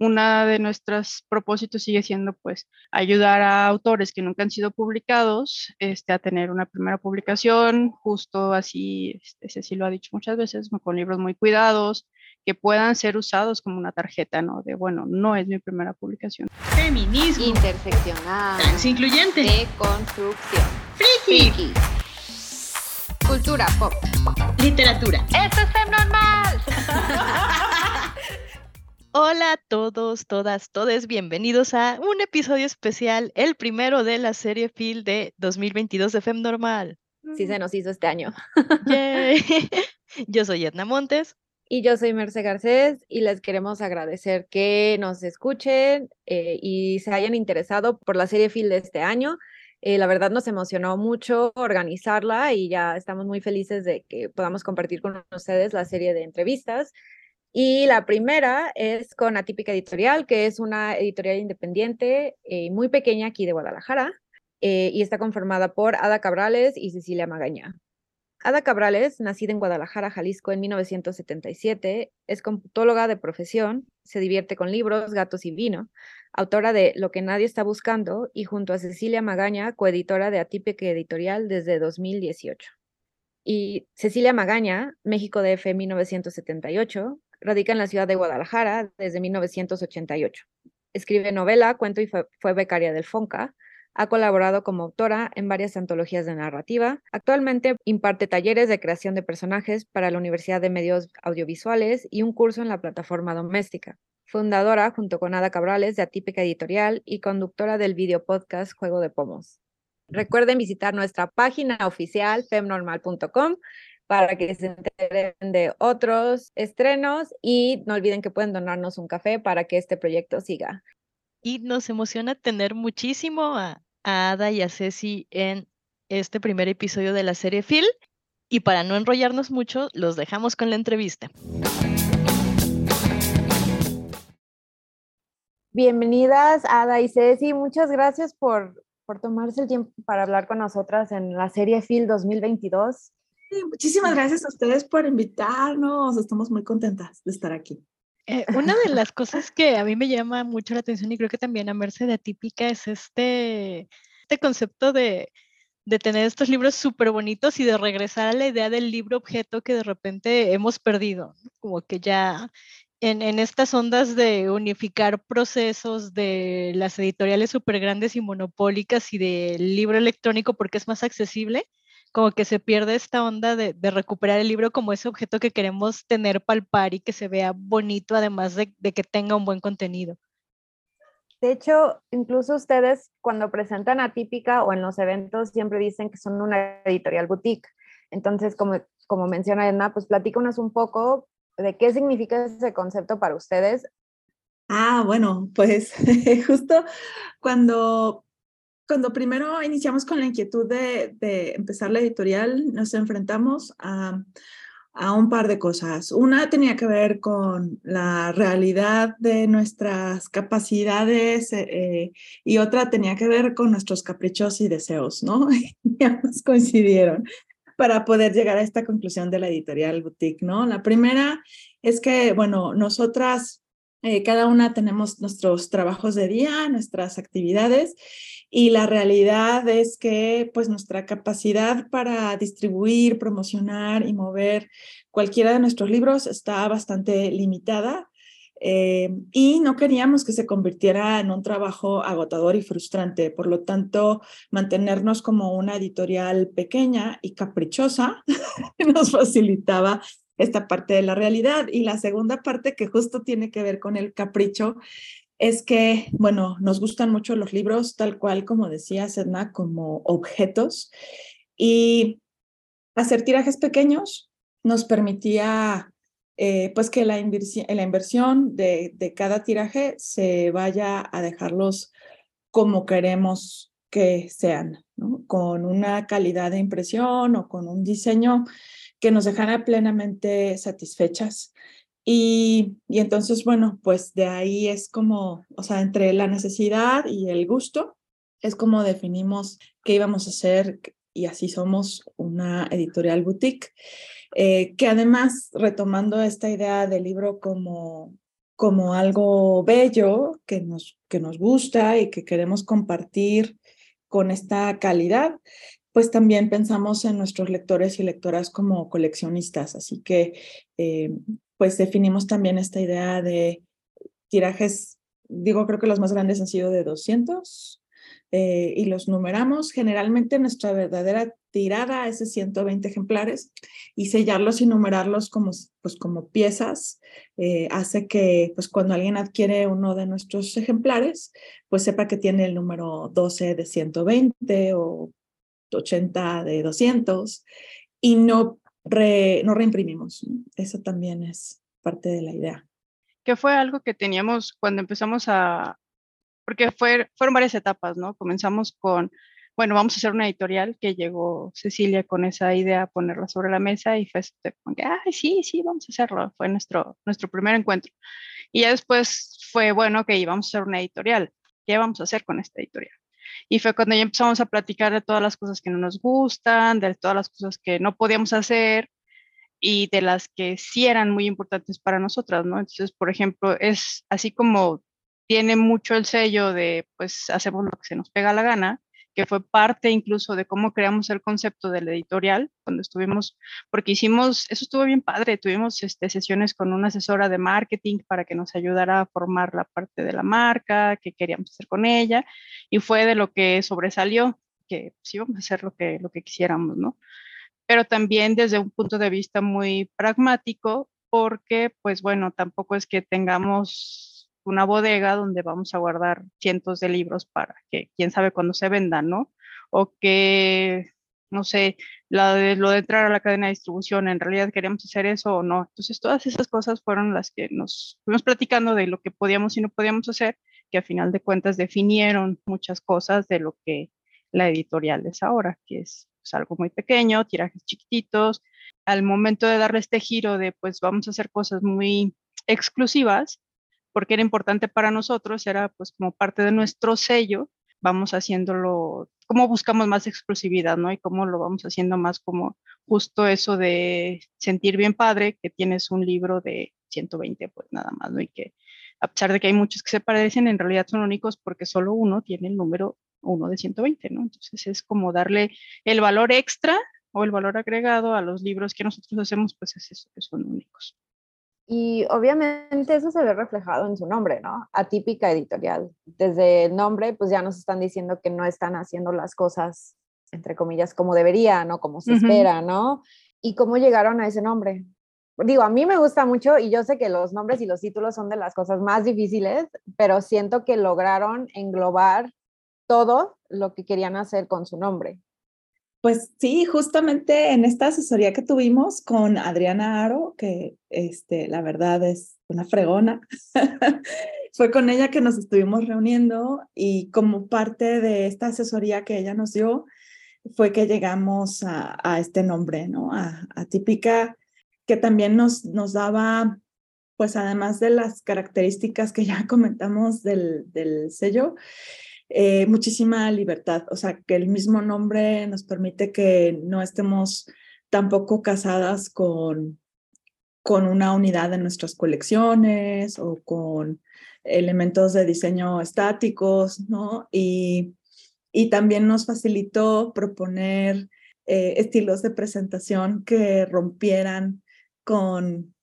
una de nuestros propósitos sigue siendo pues ayudar a autores que nunca han sido publicados este, a tener una primera publicación, justo así, este, Ceci lo ha dicho muchas veces, con libros muy cuidados, que puedan ser usados como una tarjeta, ¿no? De, bueno, no es mi primera publicación. Feminismo. Interseccional. Transincluyente. Deconstrucción. Friki. Cultura pop. Literatura. ¡Esto es normal! Hola a todos, todas, todes, bienvenidos a un episodio especial, el primero de la serie Phil de 2022 de Fem Normal. Sí se nos hizo este año. Yay. Yo soy Edna Montes. Y yo soy Merce Garcés y les queremos agradecer que nos escuchen eh, y se hayan interesado por la serie Phil de este año. Eh, la verdad nos emocionó mucho organizarla y ya estamos muy felices de que podamos compartir con ustedes la serie de entrevistas. Y la primera es con Atípica Editorial, que es una editorial independiente eh, muy pequeña aquí de Guadalajara eh, y está conformada por Ada Cabrales y Cecilia Magaña. Ada Cabrales, nacida en Guadalajara, Jalisco en 1977, es computóloga de profesión, se divierte con libros, gatos y vino, autora de Lo que nadie está buscando y junto a Cecilia Magaña, coeditora de Atípica Editorial desde 2018. Y Cecilia Magaña, México DF 1978, Radica en la ciudad de Guadalajara desde 1988. Escribe novela, cuento y fue, becaria del FONCA. Ha colaborado como autora en varias antologías de narrativa. Actualmente imparte talleres de creación de personajes para la Universidad de Medios Audiovisuales y un curso en la plataforma doméstica. Fundadora, junto con Ada Cabrales, de Atípica Editorial y conductora del video podcast Juego de Pomos. Recuerden visitar nuestra página oficial femnormal.com para que se enteren de otros estrenos y no olviden que pueden donarnos un café para que este proyecto siga. Y nos emociona tener muchísimo a, a Ada y a Ceci en este primer episodio de la serie Phil. Y para no enrollarnos mucho, los dejamos con la entrevista. Bienvenidas, Ada y Ceci. Muchas gracias por, por tomarse el tiempo para hablar con nosotras en la serie Phil 2022. Muchísimas gracias a ustedes por invitarnos. Estamos muy contentas de estar aquí. Eh, una de las cosas que a mí me llama mucho la atención y creo que también a Merce de Atípica es este, este concepto de, de tener estos libros súper bonitos y de regresar a la idea del libro objeto que de repente hemos perdido, como que ya en, en estas ondas de unificar procesos de las editoriales súper grandes y monopólicas y del libro electrónico porque es más accesible, como que se pierde esta onda de, de, recuperar el libro como ese objeto que queremos tener, palpar y que se vea bonito, además de, de, que tenga un buen contenido. De hecho, incluso ustedes cuando presentan Atípica o en los eventos siempre dicen que son una editorial boutique. Entonces, como, como menciona Edna, pues platícanos un poco de qué significa ese concepto para ustedes. Ah, bueno, pues justo cuando cuando primero iniciamos con la inquietud de, de empezar la editorial, nos enfrentamos a, a, un par de cosas. Una tenía que ver con la realidad de nuestras capacidades eh, y otra tenía que ver con nuestros caprichos y deseos, ¿no? Y ambos coincidieron para poder llegar a esta conclusión de la editorial boutique, ¿no? La primera es que, bueno, nosotras, eh, cada una tenemos nuestros trabajos de día, nuestras actividades y la realidad es que pues nuestra capacidad para distribuir, promocionar y mover cualquiera de nuestros libros está bastante limitada eh, y no queríamos que se convirtiera en un trabajo agotador y frustrante. Por lo tanto, mantenernos como una editorial pequeña y caprichosa nos facilitaba esta parte de la realidad. Y la segunda parte que justo tiene que ver con el capricho es que, bueno, nos gustan mucho los libros, tal cual como decía Sedna, como objetos. Y hacer tirajes pequeños nos permitía, eh, pues, que la, inversión, la inversión de, de cada tiraje se vaya a dejarlos como queremos que sean, con una calidad de impresión o con un diseño que nos dejara plenamente satisfechas. Y, y, entonces, bueno, pues de ahí es como, o sea, entre la necesidad y el gusto, es como definimos qué íbamos a hacer y así somos una editorial boutique, eh, que además, retomando esta idea del libro como, como algo bello que nos, que nos gusta y que queremos compartir con esta calidad, pues también pensamos en nuestros lectores y lectoras como coleccionistas. Así que, eh, pues definimos también esta idea de tirajes, digo, creo que los más grandes han sido de 200 eh, y los numeramos. Generalmente nuestra verdadera tirada es de 120 ejemplares y sellarlos y numerarlos como, pues, como piezas eh, hace que pues, cuando alguien adquiere uno de nuestros ejemplares, pues sepa que tiene el número 12 de 120 o 80 de 200 y no, no reimprimimos. Eso también es parte de la idea. Que fue algo que teníamos cuando empezamos a, porque fue, fueron varias etapas, ¿no? Comenzamos con, bueno, vamos a hacer una editorial que llegó Cecilia con esa idea, ponerla sobre la mesa y fue este, como que, ay, sí, sí, vamos a hacerlo. Fue nuestro, nuestro primer encuentro. Y ya después fue, bueno, ok, vamos a hacer una editorial. ¿Qué vamos a hacer con esta editorial? Y fue cuando ya empezamos a platicar de todas las cosas que no nos gustan, de todas las cosas que no podíamos hacer y de las que sí eran muy importantes para nosotras, ¿no? Entonces, por ejemplo, es así como tiene mucho el sello de, pues, hacemos lo que se nos pega la gana, que fue parte incluso de cómo creamos el concepto del editorial, cuando estuvimos, porque hicimos, eso estuvo bien padre, tuvimos este, sesiones con una asesora de marketing para que nos ayudara a formar la parte de la marca, que queríamos hacer con ella, y fue de lo que sobresalió, que sí íbamos a hacer lo que, lo que quisiéramos, ¿no? Pero también desde un punto de vista muy pragmático, porque, pues bueno, tampoco es que tengamos una bodega donde vamos a guardar cientos de libros para que quién sabe cuándo se vendan, ¿no? O que, no sé, lo de, lo de entrar a la cadena de distribución, en realidad queríamos hacer eso o no. Entonces, todas esas cosas fueron las que nos fuimos platicando de lo que podíamos y no podíamos hacer, que a final de cuentas definieron muchas cosas de lo que la editorial es ahora, que es pues, algo muy pequeño, tirajes chiquititos. Al momento de darle este giro de, pues vamos a hacer cosas muy exclusivas, porque era importante para nosotros, era pues como parte de nuestro sello, vamos haciéndolo, cómo buscamos más exclusividad, ¿no? Y cómo lo vamos haciendo más como justo eso de sentir bien padre que tienes un libro de 120, pues nada más, ¿no? Y que a pesar de que hay muchos que se parecen, en realidad son únicos porque solo uno tiene el número uno de 120, ¿no? Entonces es como darle el valor extra o el valor agregado a los libros que nosotros hacemos, pues es eso, que son únicos. Y obviamente eso se ve reflejado en su nombre, ¿no? Atípica editorial. Desde el nombre, pues ya nos están diciendo que no están haciendo las cosas, entre comillas, como debería, ¿no? Como se espera, ¿no? ¿Y cómo llegaron a ese nombre? Digo, a mí me gusta mucho y yo sé que los nombres y los títulos son de las cosas más difíciles, pero siento que lograron englobar todo lo que querían hacer con su nombre. Pues sí, justamente en esta asesoría que tuvimos con Adriana Aro, que este, la verdad es una fregona, fue con ella que nos estuvimos reuniendo y como parte de esta asesoría que ella nos dio, fue que llegamos a, este nombre, ¿no? A, Típica, que también nos, nos daba, pues además de las características que ya comentamos del, del sello, eh, muchísima libertad, o sea, que el mismo nombre nos permite que no estemos tampoco casadas con, con una unidad de nuestras colecciones o con elementos de diseño estáticos, ¿no? Y, y también nos facilitó proponer eh, estilos de presentación que rompieran con,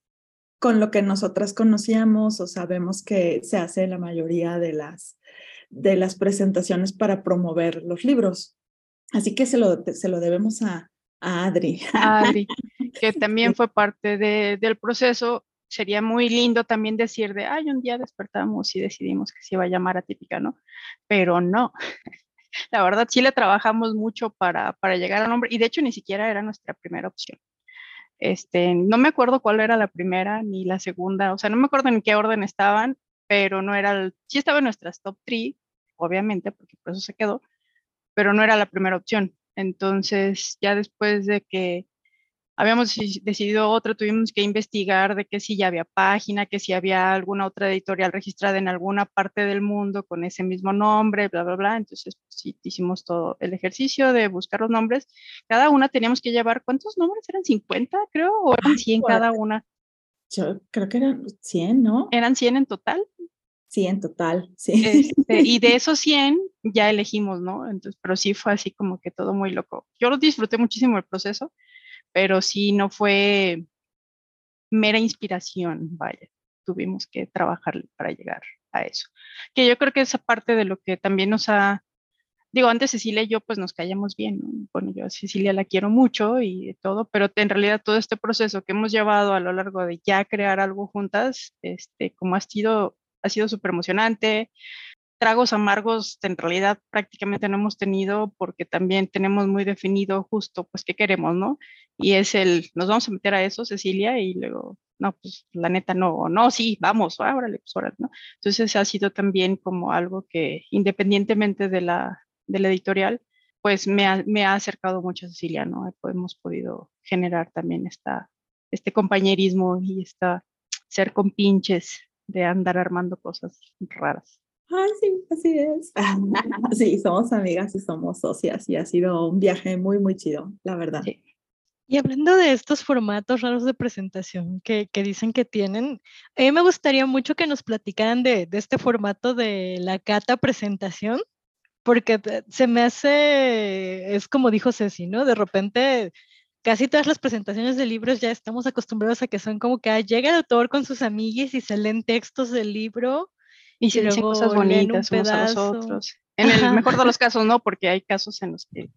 con lo que nosotras conocíamos o sabemos que se hace en la mayoría de las de las presentaciones para promover los libros. Así que se lo, se lo debemos a, Adri. Adri, que también fue parte del proceso. Sería muy lindo también decir de, ay, un día despertamos y decidimos que se iba a llamar atípica, ¿no? Pero no. La verdad, sí le trabajamos mucho para, para llegar al nombre y de hecho ni siquiera era nuestra primera opción. Este, no me acuerdo cuál era la primera ni la segunda, o sea, no me acuerdo en qué orden estaban, pero no era, el, sí estaba en nuestras top 3, obviamente, porque por eso se quedó, pero no era la primera opción. Entonces, ya después de que habíamos decidido otra, tuvimos que investigar de que si ya había página, que si había alguna otra editorial registrada en alguna parte del mundo con ese mismo nombre, bla, bla, bla. Entonces, pues, sí, hicimos todo el ejercicio de buscar los nombres. Cada una teníamos que llevar, ¿cuántos nombres? ¿Eran 50, creo? ¿O eran 100 cada una? Yo creo que eran 100, ¿no? Eran 100 en total. Sí, en total, sí. Este, y de esos 100 ya elegimos, ¿no? Entonces, pero sí fue así como que todo muy loco. Yo lo disfruté muchísimo el proceso, pero sí no fue mera inspiración, vaya. Tuvimos que trabajar para llegar a eso. Que yo creo que esa parte de lo que también nos ha, digo, antes Cecilia y yo pues nos callamos bien, ¿no? Bueno, yo a Cecilia la quiero mucho y todo, pero en realidad todo este proceso que hemos llevado a lo largo de ya crear algo juntas, este, como ha sido ha sido súper emocionante. Tragos amargos en realidad prácticamente no hemos tenido porque también tenemos muy definido justo pues qué queremos, ¿no? Y es el, nos vamos a meter a eso, Cecilia, y luego, no, pues la neta no, no, sí, vamos, órale, pues órale, ¿no? Entonces ha sido también como algo que independientemente de la, de la editorial, pues me ha, me ha acercado mucho a Cecilia, ¿no? Hemos podido generar también esta, este compañerismo y esta ser compinches de andar armando cosas raras. Ay, sí, así es. sí, somos amigas y somos socias y ha sido un viaje muy, muy chido, la verdad. Y hablando de estos formatos raros de presentación que, que, dicen que tienen, a mí me gustaría mucho que nos platicaran de, de este formato de la cata presentación, porque se me hace, es como dijo Ceci, ¿no? De repente casi todas las presentaciones de libros ya estamos acostumbrados a que son como que ah, llega el autor con sus amiguis y se leen textos del libro y se dicen cosas bonitas unos a los otros. En el mejor de los casos no, porque hay casos en los que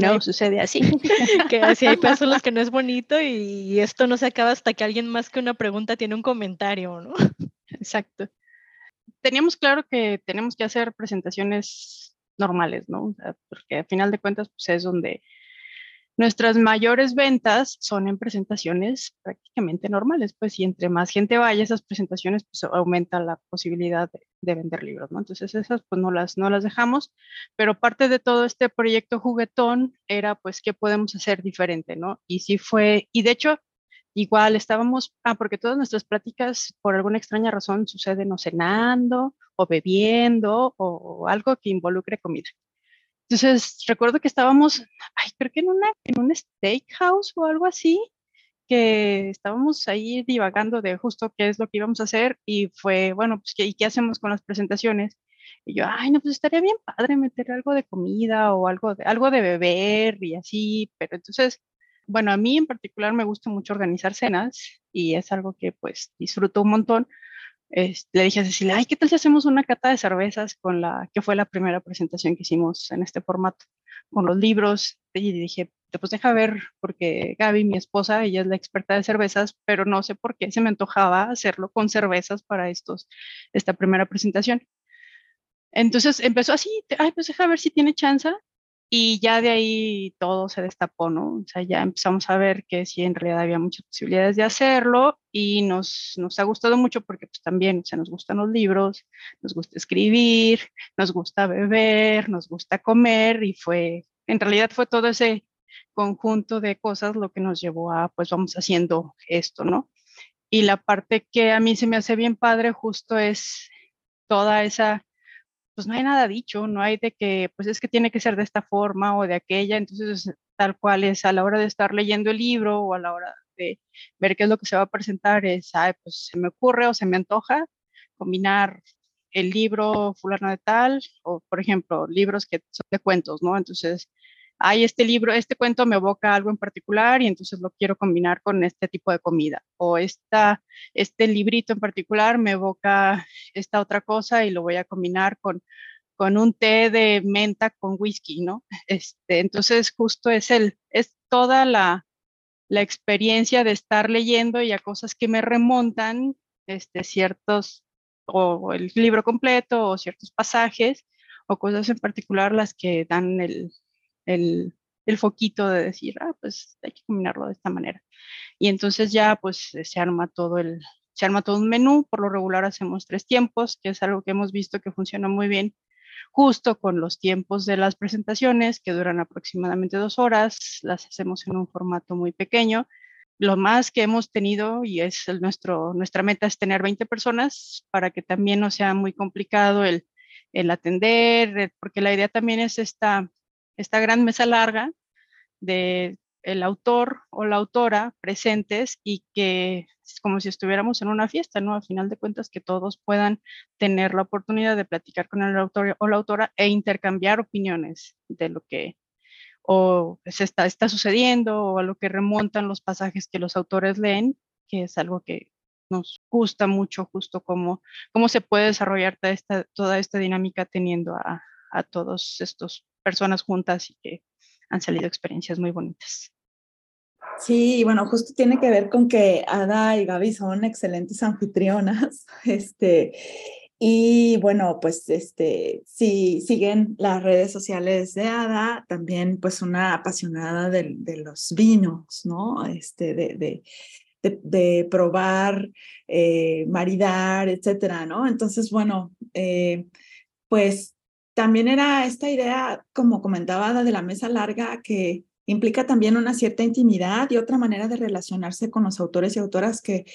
no, sucede así. que así hay casos en los que no es bonito y esto no se acaba hasta que alguien más que una pregunta tiene un comentario, ¿no? Exacto. Teníamos claro que tenemos que hacer presentaciones normales, ¿no? porque al final de cuentas pues, es donde Nuestras mayores ventas son en presentaciones prácticamente normales, pues y entre más gente vaya a esas presentaciones, pues aumenta la posibilidad de, vender libros, ¿no? Entonces esas pues no las, no las dejamos, pero parte de todo este proyecto juguetón era pues qué podemos hacer diferente, ¿no? Y sí fue, y de hecho igual estábamos, ah, porque todas nuestras pláticas por alguna extraña razón suceden o cenando o bebiendo o algo que involucre comida. Entonces, recuerdo que estábamos, ay, creo que en, una, en un steakhouse o algo así, que estábamos ahí divagando de justo qué es lo que íbamos a hacer y fue, bueno, pues, ¿qué, ¿y qué hacemos con las presentaciones? Y yo, ay, no, pues estaría bien padre meter algo de comida o algo de, algo de beber y así, pero entonces, bueno, a mí en particular me gusta mucho organizar cenas y es algo que pues disfruto un montón, le dije a Cecilia, ay, ¿qué tal si hacemos una cata de cervezas con la que fue la primera presentación que hicimos en este formato, con los libros? Y dije, pues deja ver, porque Gaby, mi esposa, ella es la experta de cervezas, pero no sé por qué se me antojaba hacerlo con cervezas para estos, esta primera presentación. Entonces empezó así, ay, pues deja ver si tiene chance y ya de ahí todo se destapó, ¿no? O sea, ya empezamos a ver que sí, en realidad había muchas posibilidades de hacerlo y nos, nos ha gustado mucho porque pues también, o sea, nos gustan los libros, nos gusta escribir, nos gusta beber, nos gusta comer y fue, en realidad fue todo ese conjunto de cosas lo que nos llevó a, pues vamos haciendo esto, ¿no? Y la parte que a mí se me hace bien padre justo es toda esa pues no hay nada dicho, no hay de que, pues es que tiene que ser de esta forma o de aquella, entonces tal cual es a la hora de estar leyendo el libro o a la hora de ver qué es lo que se va a presentar, es, ay, pues se me ocurre o se me antoja combinar el libro fulano de tal, o por ejemplo, libros que son de cuentos, ¿no? Entonces, hay este libro, este cuento me evoca algo en particular y entonces lo quiero combinar con este tipo de comida. O esta, este librito en particular me evoca esta otra cosa y lo voy a combinar con, con un té de menta con whisky, ¿no? Este, entonces justo es, el, es toda la, la experiencia de estar leyendo y a cosas que me remontan este, ciertos, o el libro completo, o ciertos pasajes, o cosas en particular las que dan el, el, el foquito de decir, ah, pues hay que combinarlo de esta manera. Y entonces ya pues se arma todo el, se arma todo un menú, por lo regular hacemos tres tiempos, que es algo que hemos visto que funciona muy bien justo con los tiempos de las presentaciones, que duran aproximadamente dos horas, las hacemos en un formato muy pequeño. Lo más que hemos tenido, y es el nuestro, nuestra meta es tener 20 personas para que también no sea muy complicado el, el atender, porque la idea también es esta, esta gran mesa larga de el autor o la autora presentes y que es como si estuviéramos en una fiesta, ¿no? Al final de cuentas, que todos puedan tener la oportunidad de platicar con el autor o la autora e intercambiar opiniones de lo que o se está, está sucediendo o a lo que remontan los pasajes que los autores leen, que es algo que nos gusta mucho, justo cómo, cómo se puede desarrollar toda esta, toda esta dinámica teniendo a, a todas estas personas juntas y que han salido experiencias muy bonitas. Sí, bueno, justo tiene que ver con que Ada y Gaby son excelentes anfitrionas. Este, y bueno, pues este, si siguen las redes sociales de Ada, también pues una apasionada de, los vinos, ¿no? Este, de, de, de, probar, eh, maridar, etcétera, ¿no? Entonces, bueno, eh, pues también era esta idea, como comentaba de la mesa larga, que implica también una cierta intimidad y otra manera de relacionarse con los autores y autoras que,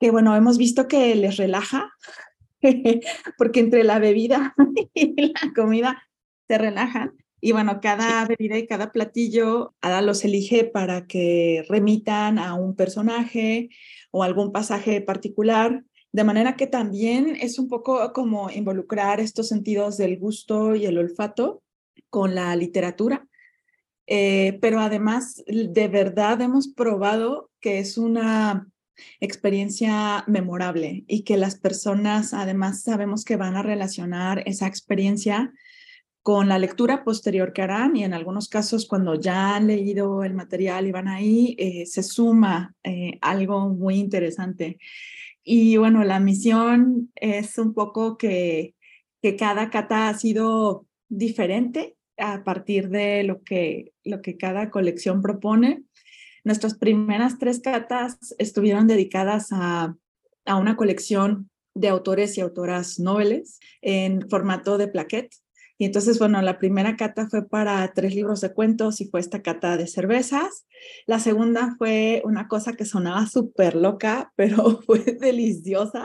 que bueno, hemos visto que les relaja, porque entre la bebida y la comida se relajan. Y bueno, cada bebida y cada platillo Ada los elige para que remitan a un personaje o algún pasaje particular, de manera que también es un poco como involucrar estos sentidos del gusto y el olfato con la literatura eh, pero además de verdad hemos probado que es una experiencia memorable y que las personas además sabemos que van a relacionar esa experiencia con la lectura posterior que harán y en algunos casos cuando ya han leído el material y van ahí, eh, se suma eh, algo muy interesante. Y bueno, la misión es un poco que, que cada cata ha sido diferente a partir de lo que, lo que cada colección propone. Nuestras primeras tres catas estuvieron dedicadas a, a una colección de autores y autoras noveles en formato de plaquette. Y entonces, bueno, la primera cata fue para tres libros de cuentos y fue esta cata de cervezas. La segunda fue una cosa que sonaba súper loca, pero fue deliciosa,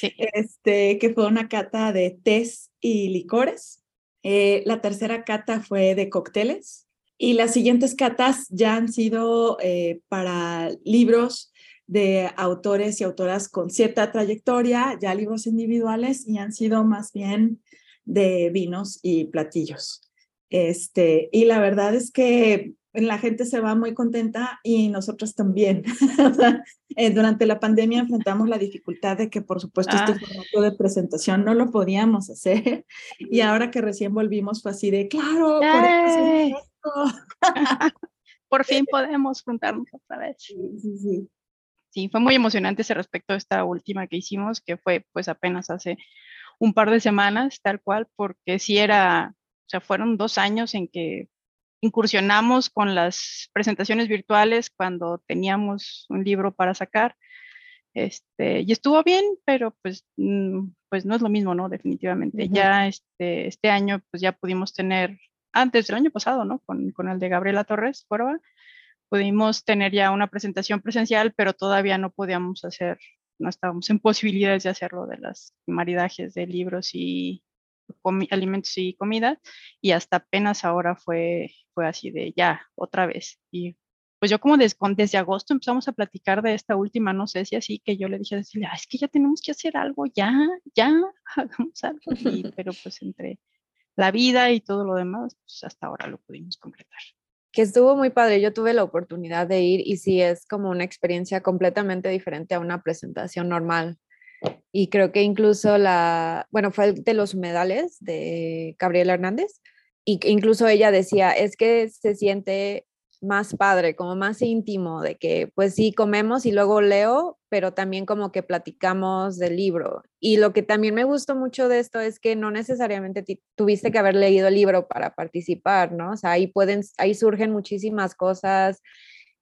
este, que fue una cata de tés y licores. Eh, la tercera cata fue de cócteles y las siguientes catas ya han sido eh, para libros de autores y autoras con cierta trayectoria, ya libros individuales y han sido más bien de vinos y platillos. Este, y la verdad es que la gente se va muy contenta y nosotros también. Eh, durante la pandemia enfrentamos la dificultad de que, por supuesto, este ah. formato de presentación no lo podíamos hacer. Y ahora que recién volvimos fue así de, claro, por, fin podemos juntarnos otra vez. Sí, sí, sí. Sí, fue muy emocionante ese respecto a esta última que hicimos, que fue pues apenas hace un par de semanas, tal cual, porque sí era, o sea, fueron dos años en que incursionamos con las presentaciones virtuales cuando teníamos un libro para sacar. Este, y estuvo bien, pero pues, mm, pues no es lo mismo, ¿no? Definitivamente. Ya este, este año, pues ya pudimos tener, antes del año pasado, ¿no? Con, con el de Gabriela Torres Cuerva, pudimos tener ya una presentación presencial, pero todavía no podíamos hacer, no estábamos en posibilidades de hacerlo de las maridajes de libros y, alimentos y comida y hasta apenas ahora fue, fue así de ya, otra vez. Y pues yo como desde agosto empezamos a platicar de esta última, no sé si así, que yo le dije a Cecilia, es que ya tenemos que hacer algo, ya, ya, hagamos algo. pero pues entre la vida y todo lo demás, pues hasta ahora lo pudimos completar. Que estuvo muy padre, yo tuve la oportunidad de ir y sí es como una experiencia completamente diferente a una presentación normal. Y creo que incluso la, bueno, fue de los humedales de Gabriela Hernández. Y incluso ella decía, es que se siente más padre, como más íntimo, de que pues sí comemos y luego leo, pero también como que platicamos del libro. Y lo que también me gustó mucho de esto es que no necesariamente tuviste que haber leído el libro para participar, ¿no? O sea, ahí pueden, ahí surgen muchísimas cosas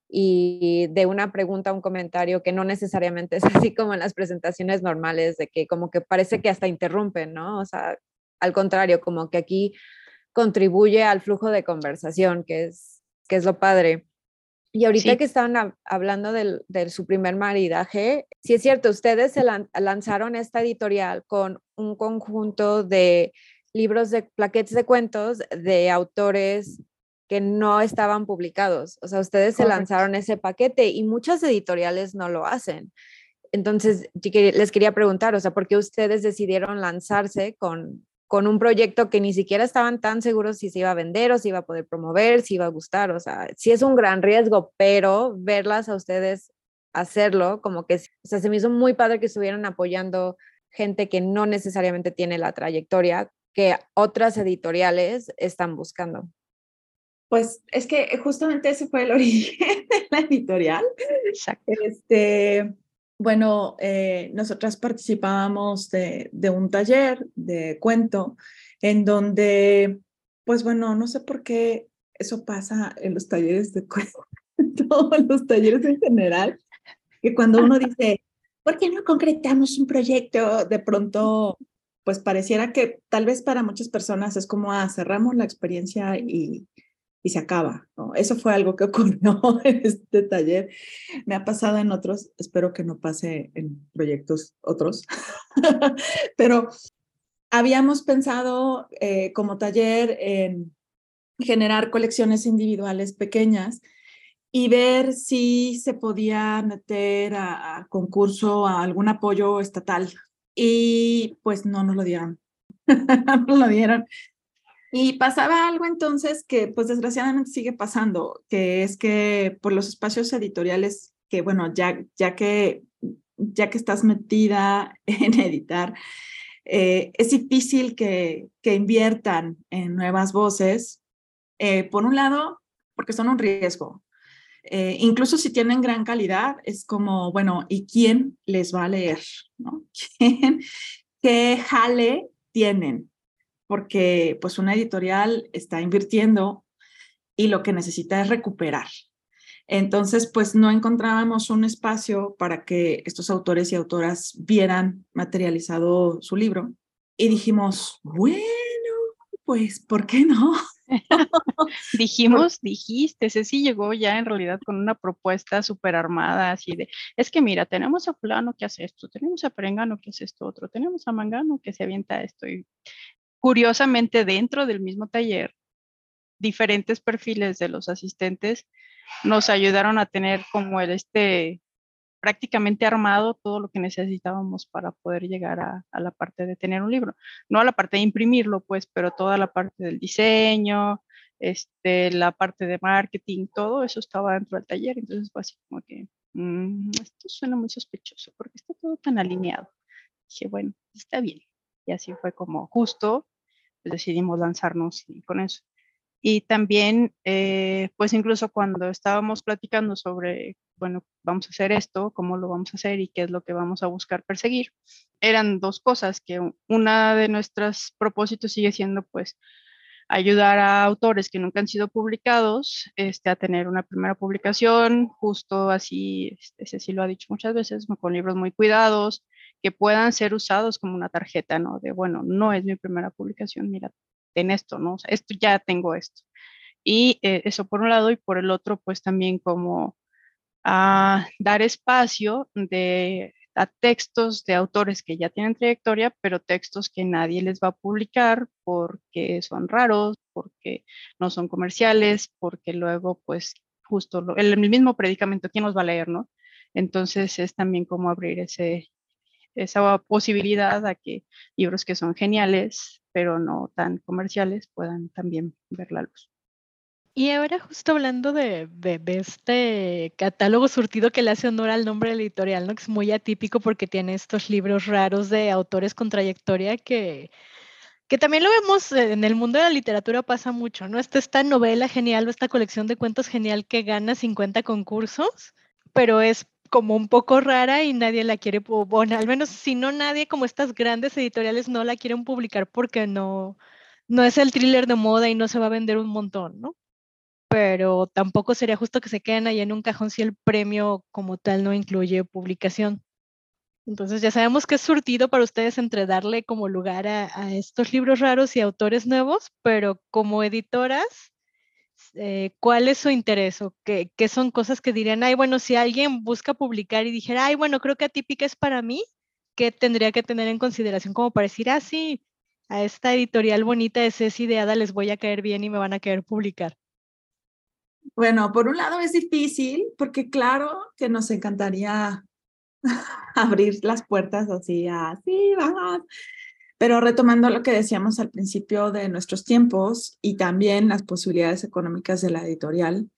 y de una pregunta a un comentario que no necesariamente es así como en las presentaciones normales, de que como que parece que hasta interrumpen, ¿no? O sea, al contrario, como que aquí contribuye al flujo de conversación, que es, que es lo padre. Y ahorita que estaban hablando de su primer maridaje, sí es cierto, ustedes se lanzaron esta editorial con un conjunto de libros de plaquetes de cuentos de autores que no estaban publicados. O sea, ustedes se lanzaron ese paquete y muchas editoriales no lo hacen. Entonces, les quería preguntar, o sea, ¿por qué ustedes decidieron lanzarse con, con un proyecto que ni siquiera estaban tan seguros si se iba a vender o si iba a poder promover, si iba a gustar? O sea, sí es un gran riesgo, pero verlas a ustedes hacerlo, como que, o sea, se me hizo muy padre que estuvieran apoyando gente que no necesariamente tiene la trayectoria que otras editoriales están buscando. Pues es que justamente ese fue el origen de la editorial. Exacto. Este, bueno, eh, nosotras participábamos de, de un taller de cuento en donde, pues bueno, no sé por qué eso pasa en los talleres de cuento, en todos los talleres en general, que cuando uno dice, ¿por qué no concretamos un proyecto? De pronto, pues pareciera que tal vez para muchas personas es como, ah, cerramos la experiencia y, y se acaba. Eso fue algo que ocurrió en este taller. Me ha pasado en otros, espero que no pase en proyectos otros, pero habíamos pensado eh, como taller en generar colecciones individuales pequeñas y ver si se podía meter a, a concurso a algún apoyo estatal. Y pues no nos lo dieron. no nos lo dieron. Y pasaba algo entonces que pues desgraciadamente sigue pasando, que es que por los espacios editoriales que bueno, ya, ya, que, ya que estás metida en editar, eh, es difícil que, que, inviertan en nuevas voces. Eh, por un lado, porque son un riesgo. Eh, incluso si tienen gran calidad, es como, bueno, ¿y quién les va a leer? ¿no? ¿Quién, ¿Qué jale tienen? Porque pues una editorial está invirtiendo y lo que necesita es recuperar. Entonces, pues no encontrábamos un espacio para que estos autores y autoras vieran materializado su libro. Y dijimos, bueno, pues, ¿por qué no? Dijimos, dijiste, Ceci llegó ya en realidad con una propuesta súper armada, así de, es que mira, tenemos a fulano que hace esto, tenemos a Perengano que hace esto otro, tenemos a Mangano que se avienta esto. Y curiosamente, dentro del mismo taller, diferentes perfiles de los asistentes nos ayudaron a tener como el este prácticamente armado todo lo que necesitábamos para poder llegar a, la parte de tener un libro. No a la parte de imprimirlo, pues, pero toda la parte del diseño, este, la parte de marketing, todo eso estaba dentro del taller. Entonces fue así como que, mmm, esto suena muy sospechoso porque está todo tan alineado. Dije, bueno, está bien. Y así fue como justo decidimos lanzarnos con eso. Y también, eh, pues incluso cuando estábamos platicando sobre, bueno, vamos a hacer esto, cómo lo vamos a hacer y qué es lo que vamos a buscar perseguir, eran dos cosas, que una de nuestros propósitos sigue siendo, pues, ayudar a autores que nunca han sido publicados este, a tener una primera publicación, justo así, este, Ceci lo ha dicho muchas veces, con libros muy cuidados, que puedan ser usados como una tarjeta, ¿no? De, bueno, no es mi primera publicación, mira, en esto, ¿no? O esto ya tengo esto. Y eh, eso por un lado y por el otro, pues también como a dar espacio de, a textos de autores que ya tienen trayectoria, pero textos que nadie les va a publicar porque son raros, porque no son comerciales, porque luego, pues, justo lo, el mismo predicamento, ¿quién los va a leer, no? Entonces es también como abrir ese, esa posibilidad a que libros que son geniales, pero no tan comerciales, puedan también ver la luz. Y ahora justo hablando de, de, de, este catálogo surtido que le hace honor al nombre editorial, ¿no? que es muy atípico porque tiene estos libros raros de autores con trayectoria que, que también lo vemos en el mundo de la literatura pasa mucho, ¿no? Esta, esta novela genial o esta colección de cuentos genial que gana 50 concursos, pero es como un poco rara y nadie la quiere, bueno, al menos si no nadie, como estas grandes editoriales no la quieren publicar porque no, no es el thriller de moda y no se va a vender un montón, ¿no? Pero tampoco sería justo que se queden ahí en un cajón si el premio como tal no incluye publicación. Entonces ya sabemos que es surtido para ustedes entre darle como lugar a, a estos libros raros y autores nuevos, pero como editoras, eh, cuál es su interés o qué, son cosas que dirían, ay, bueno, si alguien busca publicar y dijera, ay, bueno, creo que Atípica es para mí, ¿qué tendría que tener en consideración como para decir, ah, sí, a esta editorial bonita de Ceci de Ada les voy a caer bien y me van a querer publicar? Bueno, por un lado es difícil porque claro que nos encantaría abrir las puertas así, así, vamos. Pero retomando lo que decíamos al principio de nuestros tiempos y también las posibilidades económicas de la editorial,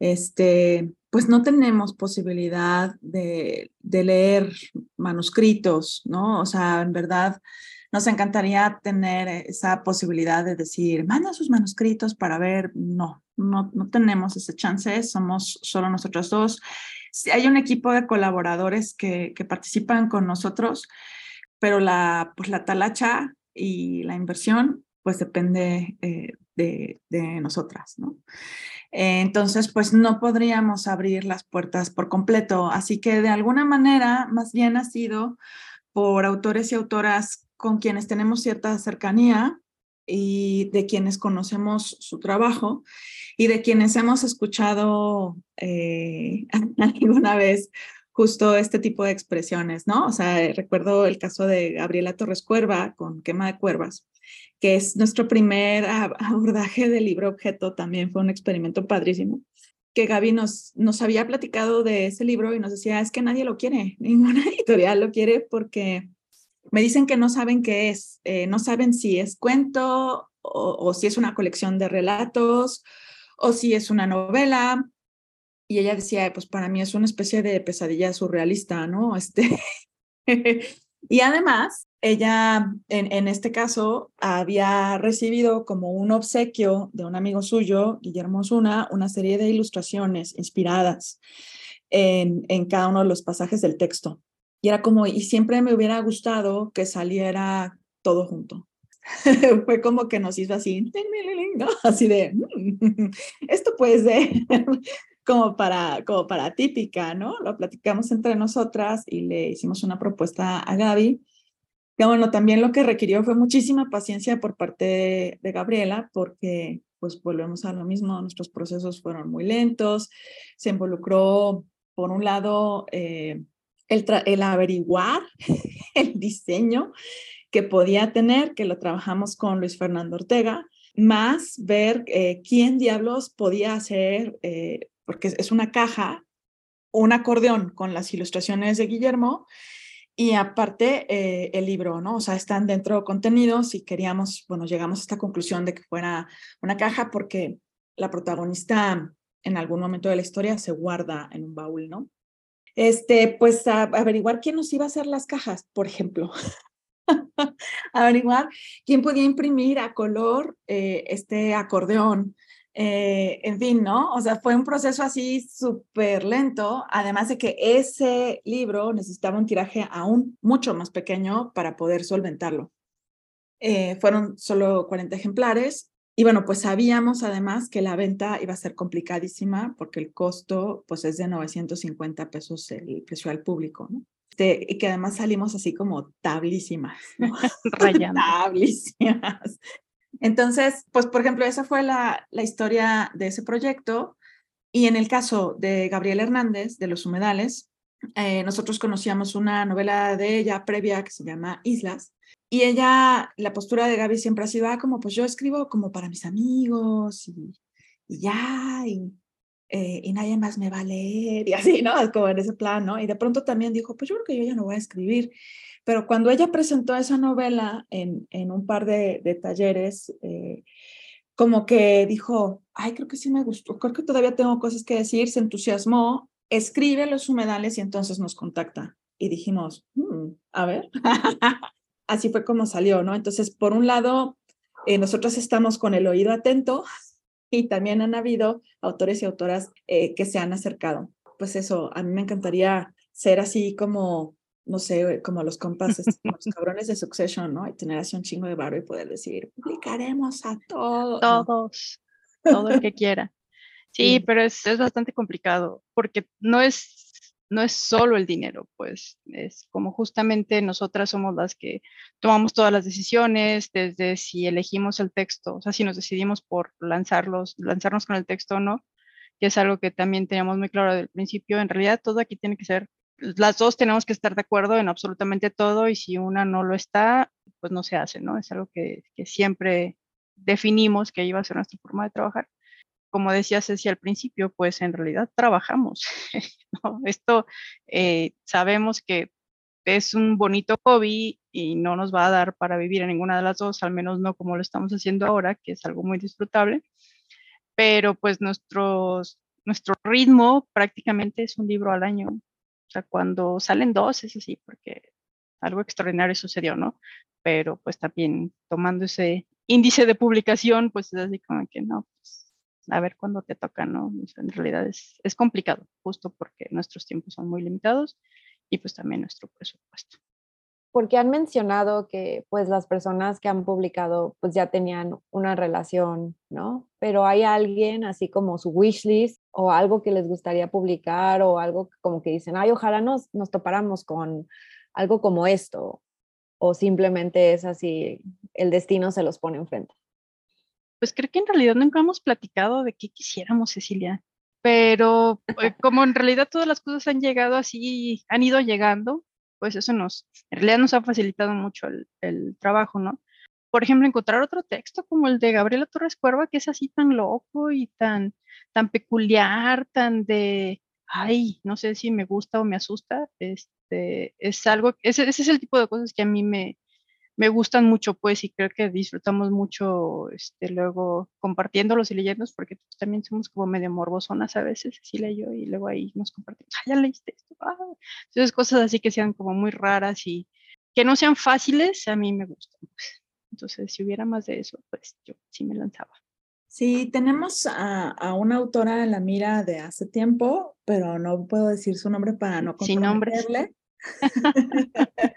este, pues no tenemos posibilidad de, de leer manuscritos, ¿no? O sea, en verdad, nos encantaría tener esa posibilidad de decir, manda sus manuscritos para ver. No, no, no tenemos ese chance, somos solo nosotros dos. Hay un equipo de colaboradores que, que participan con nosotros, pero la, pues la talacha y la inversión pues depende eh, de, de, nosotras, ¿no? entonces, pues no podríamos abrir las puertas por completo. Así que de alguna manera, más bien ha sido por autores y autoras con quienes tenemos cierta cercanía y de quienes conocemos su trabajo y de quienes hemos escuchado eh, alguna vez justo este tipo de expresiones, ¿no? O sea, recuerdo el caso de Gabriela Torres Cuerva con Quema de Cuervas, que es nuestro primer abordaje del libro objeto, también fue un experimento padrísimo, que Gaby nos, nos había platicado de ese libro y nos decía, es que nadie lo quiere, ninguna editorial lo quiere porque me dicen que no saben qué es, eh, no saben si es cuento o, si es una colección de relatos o si es una novela. Y ella decía, pues para mí es una especie de pesadilla surrealista, ¿no? Este, y además, ella en, en, este caso había recibido como un obsequio de un amigo suyo, Guillermo Zuna, una serie de ilustraciones inspiradas en, en cada uno de los pasajes del texto. Y era como, y siempre me hubiera gustado que saliera todo junto. Fue como que nos hizo así, así de, mm, esto puede ser como para, como para típica, ¿no? Lo platicamos entre nosotras y le hicimos una propuesta a Gaby. Que bueno, también lo que requirió fue muchísima paciencia por parte de, Gabriela, porque pues volvemos a lo mismo, nuestros procesos fueron muy lentos, se involucró, por un lado, eh, el, averiguar el diseño que podía tener, que lo trabajamos con Luis Fernando Ortega, más ver eh, quién diablos podía hacer, eh, porque es una caja, un acordeón con las ilustraciones de Guillermo y aparte eh, el libro, ¿no? O sea, están dentro contenidos y queríamos, bueno, llegamos a esta conclusión de que fuera una caja porque la protagonista en algún momento de la historia se guarda en un baúl, ¿no? este, pues averiguar quién nos iba a hacer las cajas, por ejemplo. averiguar quién podía imprimir a color eh, este acordeón. Eh, en fin, ¿no? O sea, fue un proceso así súper lento, además de que ese libro necesitaba un tiraje aún mucho más pequeño para poder solventarlo. Eh, fueron solo 40 ejemplares y bueno, pues sabíamos además que la venta iba a ser complicadísima porque el costo pues es de 950 pesos el precio al público, ¿no? Este, y que además salimos así como tablísimas, ¿no? tablísimas. Entonces, pues por ejemplo, esa fue la, historia de ese proyecto. Y en el caso de Gabriel Hernández, de Los Humedales, eh, nosotros conocíamos una novela de ella previa que se llama Islas, y ella, la postura de Gaby siempre ha sido, ah, como pues yo escribo como para mis amigos y, ya, eh, y, nadie más me va a leer, y así, ¿no? Como en ese plan, ¿no? Y de pronto también dijo, pues yo creo que yo ya no voy a escribir. Pero cuando ella presentó esa novela en, en un par de, de talleres, eh, como que dijo, ay, creo que sí me gustó, creo que todavía tengo cosas que decir, se entusiasmó, escribe los humedales y entonces nos contacta. Y dijimos, mm, a ver, así fue como salió, ¿no? Entonces, por un lado, eh, nosotros estamos con el oído atento y también han habido autores y autoras eh, que se han acercado. Pues eso, a mí me encantaría ser así como, no sé, como los compas, los cabrones de Succession, ¿no? Y tener así un chingo de barro y poder decir, publicaremos a todos. Todos, todo el que quiera. Sí, pero es, es bastante complicado porque no es no es solo el dinero, pues es como justamente nosotras somos las que tomamos todas las decisiones, desde si elegimos el texto, o sea, si nos decidimos por lanzarlos, lanzarnos con el texto o no, que es algo que también teníamos muy claro del principio, en realidad todo aquí tiene que ser, las dos tenemos que estar de acuerdo en absolutamente todo y si una no lo está, pues no se hace, ¿no? Es algo que, que siempre definimos que iba a ser nuestra forma de trabajar como decía Ceci al principio, pues en realidad trabajamos. Esto eh, sabemos que es un bonito hobby y no nos va a dar para vivir en ninguna de las dos, al menos no como lo estamos haciendo ahora, que es algo muy disfrutable. Pero pues nuestros, nuestro ritmo prácticamente es un libro al año. O sea, cuando salen dos es así, porque algo extraordinario sucedió, ¿no? Pero pues también tomando ese índice de publicación, pues es así como que no, pues, a ver cuándo te toca, ¿no? en realidad es, es complicado, justo porque nuestros tiempos son muy limitados y pues también nuestro presupuesto. Porque han mencionado que pues las personas que han publicado pues ya tenían una relación, ¿no? Pero hay alguien así como su wishlist o algo que les gustaría publicar o algo como que dicen, ay, ojalá nos, nos topáramos con algo como esto o simplemente es así, el destino se los pone enfrente. Pues creo que en realidad nunca hemos platicado de qué quisiéramos, Cecilia pero eh, como en realidad todas las cosas han llegado así, han ido llegando, pues eso nos, en realidad nos ha facilitado mucho el, trabajo, ¿no? Por ejemplo, encontrar otro texto como el de Gabriela Torres Cuerva, que es así tan loco y tan, tan peculiar, tan de, ay, no sé si me gusta o me asusta, este, es algo, ese, ese es el tipo de cosas que a mí me, me gustan mucho, pues, y creo que disfrutamos mucho este, luego compartiéndolos y leyéndolos, porque pues, también somos como medio morbosonas a veces, así yo, y luego ahí nos compartimos, ah, ya leíste esto. Ah". Entonces, cosas así que sean como muy raras y que no sean fáciles, a mí me gustan. Pues. Entonces, si hubiera más de eso, pues yo sí me lanzaba. Sí, tenemos a, a, una autora en la mira de hace tiempo, pero no puedo decir su nombre para no comprometerle. Sin nombre.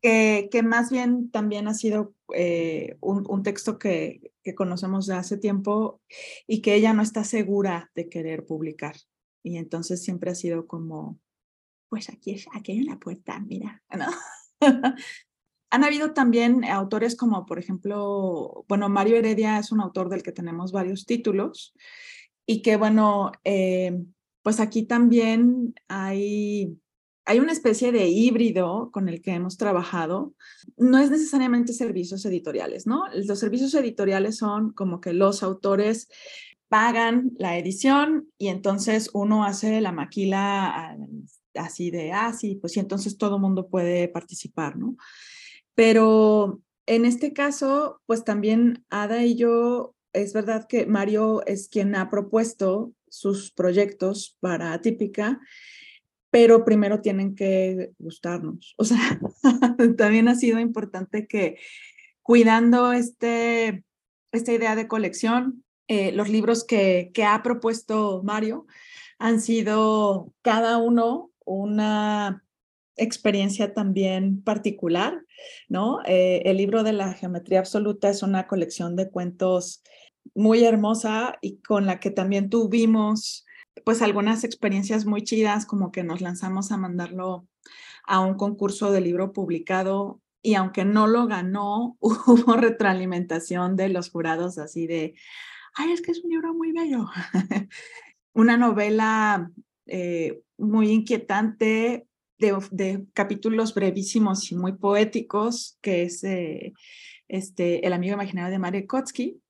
que, más bien también ha sido eh, un, texto que, conocemos de hace tiempo y que ella no está segura de querer publicar. Y entonces siempre ha sido como, pues aquí, aquí hay una puerta, mira, ¿no? Han habido también autores como, por ejemplo, bueno, Mario Heredia es un autor del que tenemos varios títulos y que, bueno, eh, pues aquí también hay hay una especie de híbrido con el que hemos trabajado. No es necesariamente servicios editoriales, ¿no? Los servicios editoriales son como que los autores pagan la edición y entonces uno hace la maquila así de, ah, sí, pues sí, entonces todo mundo puede participar, ¿no? Pero en este caso, pues también Ada y yo, es verdad que Mario es quien ha propuesto sus proyectos para Atípica pero primero tienen que gustarnos. O sea, también ha sido importante que cuidando este, esta idea de colección, eh, los libros que, que ha propuesto Mario han sido cada uno una experiencia también particular, ¿no? Eh, el libro de la geometría absoluta es una colección de cuentos muy hermosa y con la que también tuvimos pues algunas experiencias muy chidas, como que nos lanzamos a mandarlo a un concurso de libro publicado y aunque no lo ganó, hubo retroalimentación de los jurados así de, ay, es que es un libro muy bello. Una novela eh, muy inquietante de, capítulos brevísimos y muy poéticos, que es eh, este, El amigo imaginario de Mario Kotsky.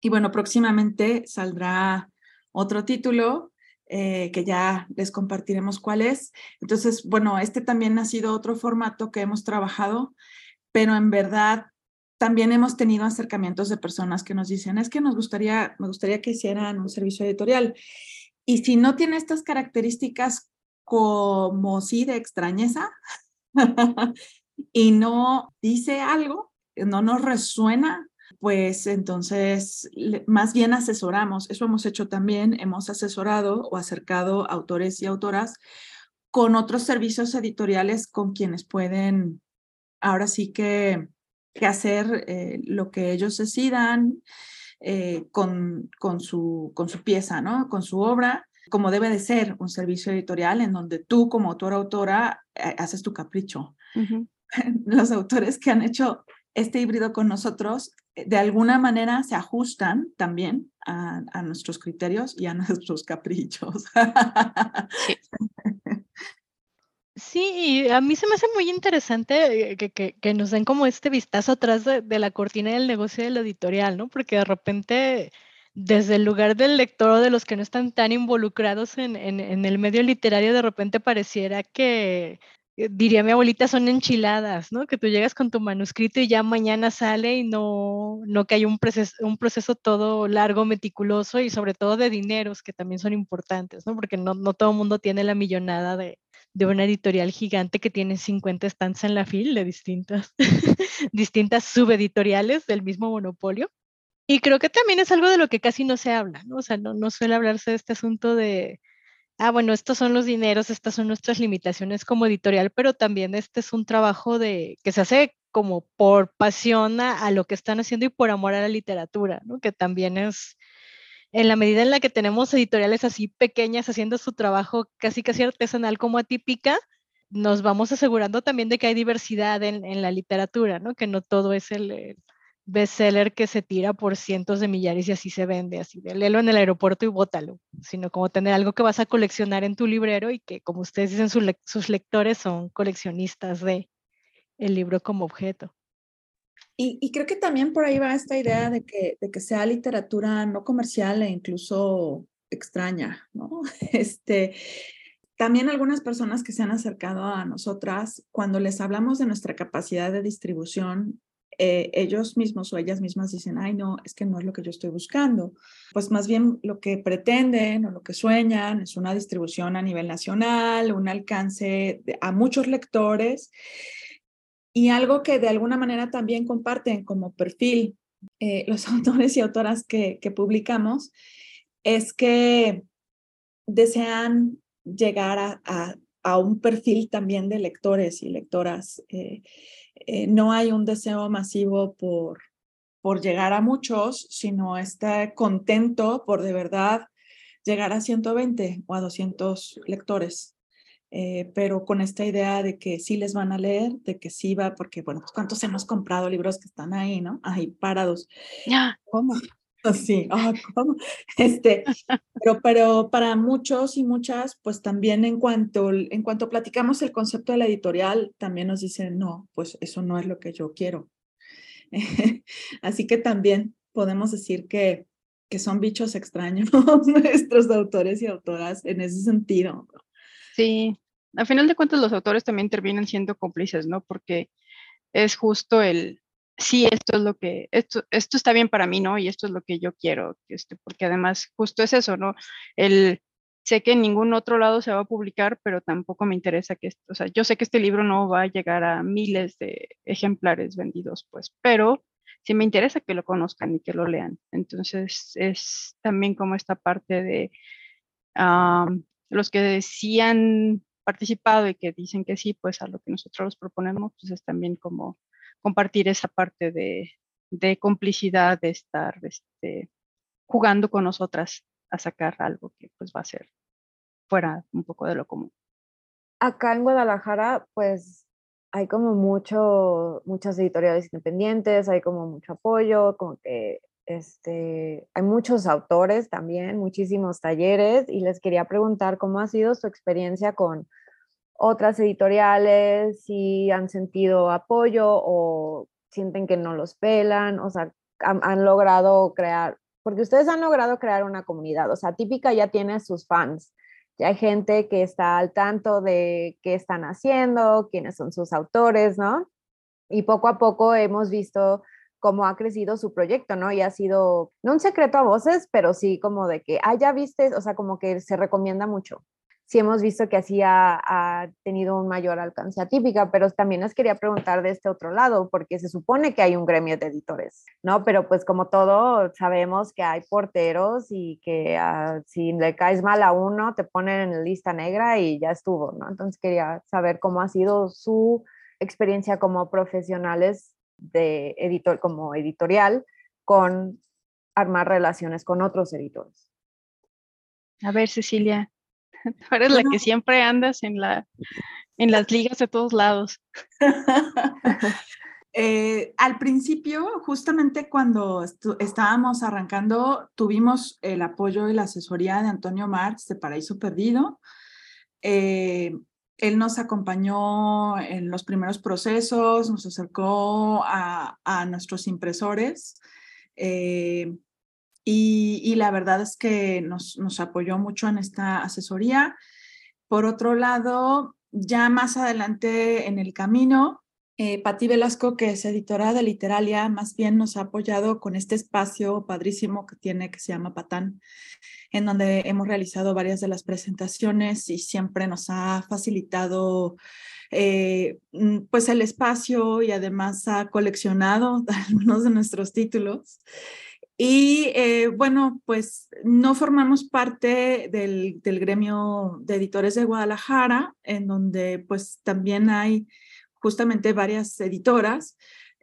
Y bueno, próximamente saldrá otro título eh, que ya les compartiremos cuál es. Entonces, bueno, este también ha sido otro formato que hemos trabajado, pero en verdad también hemos tenido acercamientos de personas que nos dicen, es que nos gustaría, me gustaría que hicieran un servicio editorial. Y si no tiene estas características como sí de extrañeza y no dice algo, no nos resuena pues entonces más bien asesoramos, eso hemos hecho también, hemos asesorado o acercado autores y autoras con otros servicios editoriales con quienes pueden ahora sí que, que hacer eh, lo que ellos decidan eh, con, con, su, con su pieza, ¿no? Con su obra, como debe de ser un servicio editorial en donde tú como autor autora eh, haces tu capricho. Los autores que han hecho este híbrido con nosotros de alguna manera se ajustan también a, nuestros criterios y a nuestros caprichos. Sí. a mí se me hace muy interesante eh, que, nos den como este vistazo atrás de, la cortina del negocio de la editorial, ¿no? Porque de repente desde el lugar del lector o de los que no están tan involucrados en, el medio literario, de repente pareciera que eh, diría mi abuelita, son enchiladas, ¿no? Que tú llegas con tu manuscrito y ya mañana sale y no, no que hay un proceso, un proceso todo largo, meticuloso y sobre todo de dineros, que también son importantes, ¿no? Porque no, no todo el mundo tiene la millonada de, de una editorial gigante que tiene 50 estancias en la fil de distintas, distintas subeditoriales del mismo monopolio. Y creo que también es algo de lo que casi no se habla, ¿no? O sea, no, no suele hablarse de este asunto de, ah, bueno, estos son los dineros, estas son nuestras limitaciones como editorial, pero también este es un trabajo de que se hace como por pasión a, lo que están haciendo y por amor a la literatura, ¿no? Que también es, en la medida en la que tenemos editoriales así pequeñas haciendo su trabajo casi casi artesanal como atípica, nos vamos asegurando también de que hay diversidad en, en la literatura, ¿no? Que no todo es el bestseller que se tira por cientos de millares y así se vende, así de léelo en el aeropuerto y bótalo, sino como tener algo que vas a coleccionar en tu librero y que, como ustedes dicen, sus lectores son coleccionistas de el libro como objeto. Y, creo que también por ahí va esta idea de que, de que sea literatura no comercial e incluso extraña. Este, también algunas personas que se han acercado a nosotras, cuando les hablamos de nuestra capacidad de distribución, eh, ellos mismos o ellas mismas dicen, ay, no, es que no es lo que yo estoy buscando. Pues más bien lo que pretenden o lo que sueñan es una distribución a nivel nacional, un alcance a muchos lectores y algo que de alguna manera también comparten como perfil eh, los autores y autoras que, publicamos es que desean llegar a, un perfil también de lectores y lectoras. Eh, eh, no hay un deseo masivo por, por llegar a muchos, sino está contento por de verdad llegar a 120 o a 200 lectores. Eh, pero con esta idea de que sí les van a leer, de que sí va, porque bueno, pues cuántos hemos comprado libros que están ahí, ¿no? Ahí parados. Ya, ¿cómo? Sí, ah, Este, pero, pero para muchos y muchas, pues también en cuanto, en cuanto platicamos el concepto de la editorial, también nos dicen, no, pues eso no es lo que yo quiero. Así que también podemos decir que, que son bichos extraños nuestros autores y autoras en ese sentido. Sí, al final de cuentas los autores también terminan siendo cómplices, ¿no? Porque es justo el, sí, esto es lo que, esto, esto está bien para mí, ¿no? Y esto es lo que yo quiero, este, porque además justo es eso, ¿no? El, sé que en ningún otro lado se va a publicar, pero tampoco me interesa que, o sea, yo sé que este libro no va a llegar a miles de ejemplares vendidos, pues, pero sí me interesa que lo conozcan y que lo lean. Entonces, es también como esta parte de los que han participado y que dicen que sí, pues a lo que nosotros los proponemos, pues es también como compartir esa parte de, complicidad, de estar este, jugando con nosotras a sacar algo que pues va a ser fuera un poco de lo común. Acá en Guadalajara, pues hay como mucho, muchas editoriales independientes, hay como mucho apoyo, como que este, hay muchos autores también, muchísimos talleres y les quería preguntar cómo ha sido su experiencia con otras editoriales, si han sentido apoyo o sienten que no los pelan, o sea, han, logrado crear, porque ustedes han logrado crear una comunidad, o sea, típica ya tiene sus fans, ya hay gente que está al tanto de qué están haciendo, quiénes son sus autores, ¿no? Y poco a poco hemos visto cómo ha crecido su proyecto, ¿no? Y ha sido, no un secreto a voces, pero sí como de que, ah, ya viste, o sea, como que se recomienda mucho sí hemos visto que así ha, tenido un mayor alcance atípica, pero también les quería preguntar de este otro lado, porque se supone que hay un gremio de editores, ¿no? Pero pues como todo, sabemos que hay porteros y que ah, si le caes mal a uno, te ponen en lista negra y ya estuvo, ¿no? Entonces quería saber cómo ha sido su experiencia como profesionales de editor, como editorial, con armar relaciones con otros editores. A ver, Cecilia, Tú eres la que siempre andas en, la, en las ligas de todos lados. Eh, al principio, justamente cuando estábamos arrancando, tuvimos el apoyo y la asesoría de Antonio Marx de Paraíso Perdido. Eh, él nos acompañó en los primeros procesos, nos acercó a, nuestros impresores. Eh, y, la verdad es que nos, apoyó mucho en esta asesoría. Por otro lado, ya más adelante en el camino, eh, Patti Velasco, que es editora de Literalia, más bien nos ha apoyado con este espacio padrísimo que tiene que se llama Patán, en donde hemos realizado varias de las presentaciones y siempre nos ha facilitado eh, mm, pues el espacio y además ha coleccionado algunos de nuestros títulos. Y eh, bueno, pues no formamos parte del, gremio de editores de Guadalajara, en donde pues también hay justamente varias editoras,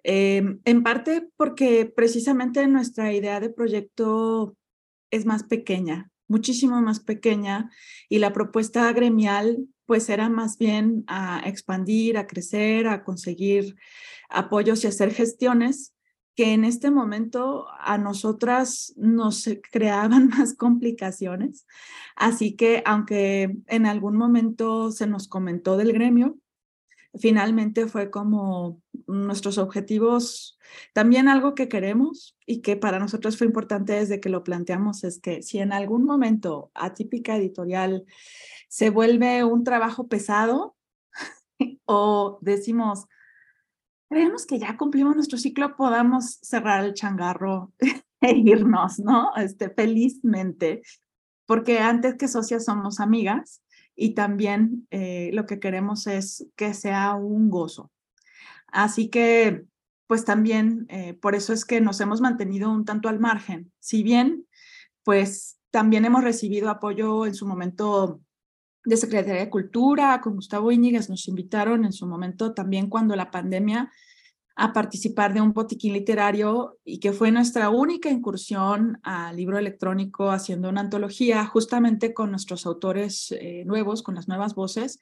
em, en parte porque precisamente nuestra idea de proyecto es más pequeña, muchísimo más pequeña, y la propuesta gremial pues era más bien a expandir, a crecer, a conseguir apoyos y hacer gestiones que en este momento a nosotras nos creaban más complicaciones. Así que aunque en algún momento se nos comentó del gremio, finalmente fue como nuestros objetivos, también algo que queremos y que para nosotros fue importante desde que lo planteamos, es que si en algún momento Atípica Editorial se vuelve un trabajo pesado o decimos, creemos que ya cumplimos nuestro ciclo, podamos cerrar el changarro e irnos, ¿no? Este, felizmente, porque antes que socias somos amigas y también eh, lo que queremos es que sea un gozo. Así que, pues también, eh, por eso es que nos hemos mantenido un tanto al margen. Si bien, pues también hemos recibido apoyo en su momento de Secretaría de Cultura, con Gustavo Íñiguez, nos invitaron en su momento también cuando la pandemia a participar de un botiquín literario y que fue nuestra única incursión al libro electrónico haciendo una antología justamente con nuestros autores eh, nuevos, con las nuevas voces,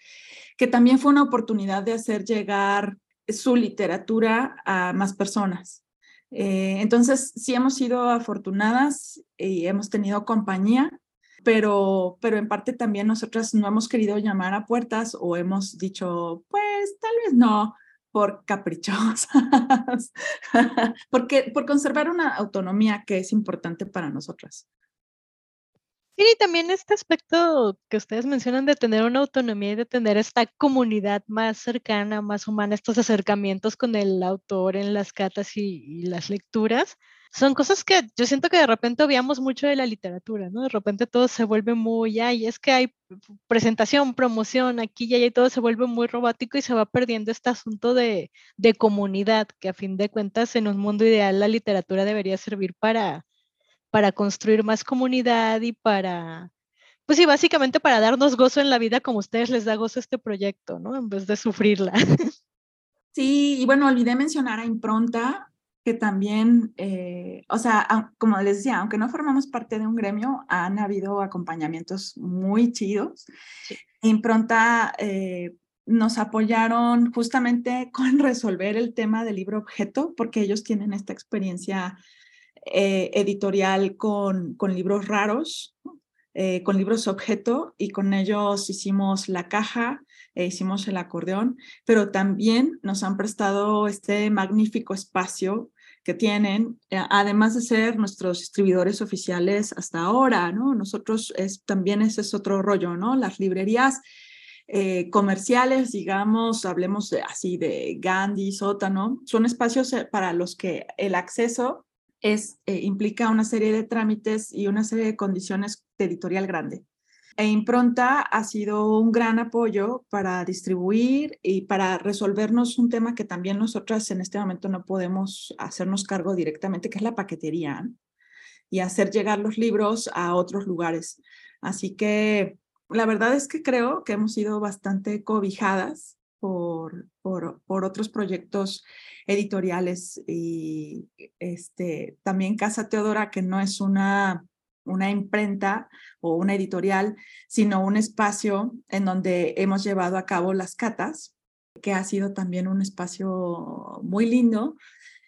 que también fue una oportunidad de hacer llegar su literatura a más personas. Eh, entonces, sí hemos sido afortunadas y hemos tenido compañía, pero, pero en parte también nosotras no hemos querido llamar a puertas o hemos dicho, pues tal vez no, por caprichosas, porque por conservar una autonomía que es importante para nosotras. Sí, y también este aspecto que ustedes mencionan de tener una autonomía y de tener esta comunidad más cercana, más humana, estos acercamientos con el autor en las catas y las lecturas, son cosas que yo siento que de repente obviamos mucho de la literatura, ¿no? De repente todo se vuelve muy, ay, es que hay presentación, promoción, aquí y allá, todo se vuelve muy robótico y se va perdiendo este asunto de, de comunidad, que a fin de cuentas en un mundo ideal la literatura debería servir para, para construir más comunidad y para, pues sí, básicamente para darnos gozo en la vida como ustedes les da gozo este proyecto, ¿no? En vez de sufrirla. Sí, y bueno, olvidé mencionar a Impronta, que también, eh, o sea, como les decía, aunque no formamos parte de un gremio, han habido acompañamientos muy chidos. Impronta eh, nos apoyaron justamente con resolver el tema del libro objeto, porque ellos tienen esta experiencia eh, editorial con, con libros raros, con libros objeto, y con ellos hicimos la caja, e hicimos el acordeón, pero también nos han prestado este magnífico espacio tienen, eh, además de ser nuestros distribuidores oficiales hasta ahora, ¿no? Nosotros es, también ese es otro rollo, ¿no? Las librerías eh, comerciales, digamos, hablemos así de Gandhi, Sótano, son espacios eh, para los que el acceso es, implica una serie de trámites y una serie de condiciones de editorial grande e Impronta ha sido un gran apoyo para distribuir y para resolvernos un tema que también nosotras en este momento no podemos hacernos cargo directamente, que es la paquetería y hacer llegar los libros a otros lugares. Así que la verdad es que creo que hemos sido bastante cobijadas por, por, por, otros proyectos editoriales y este, también Casa Teodora, que no es una una imprenta o una editorial, sino un espacio en donde hemos llevado a cabo las catas, que ha sido también un espacio muy lindo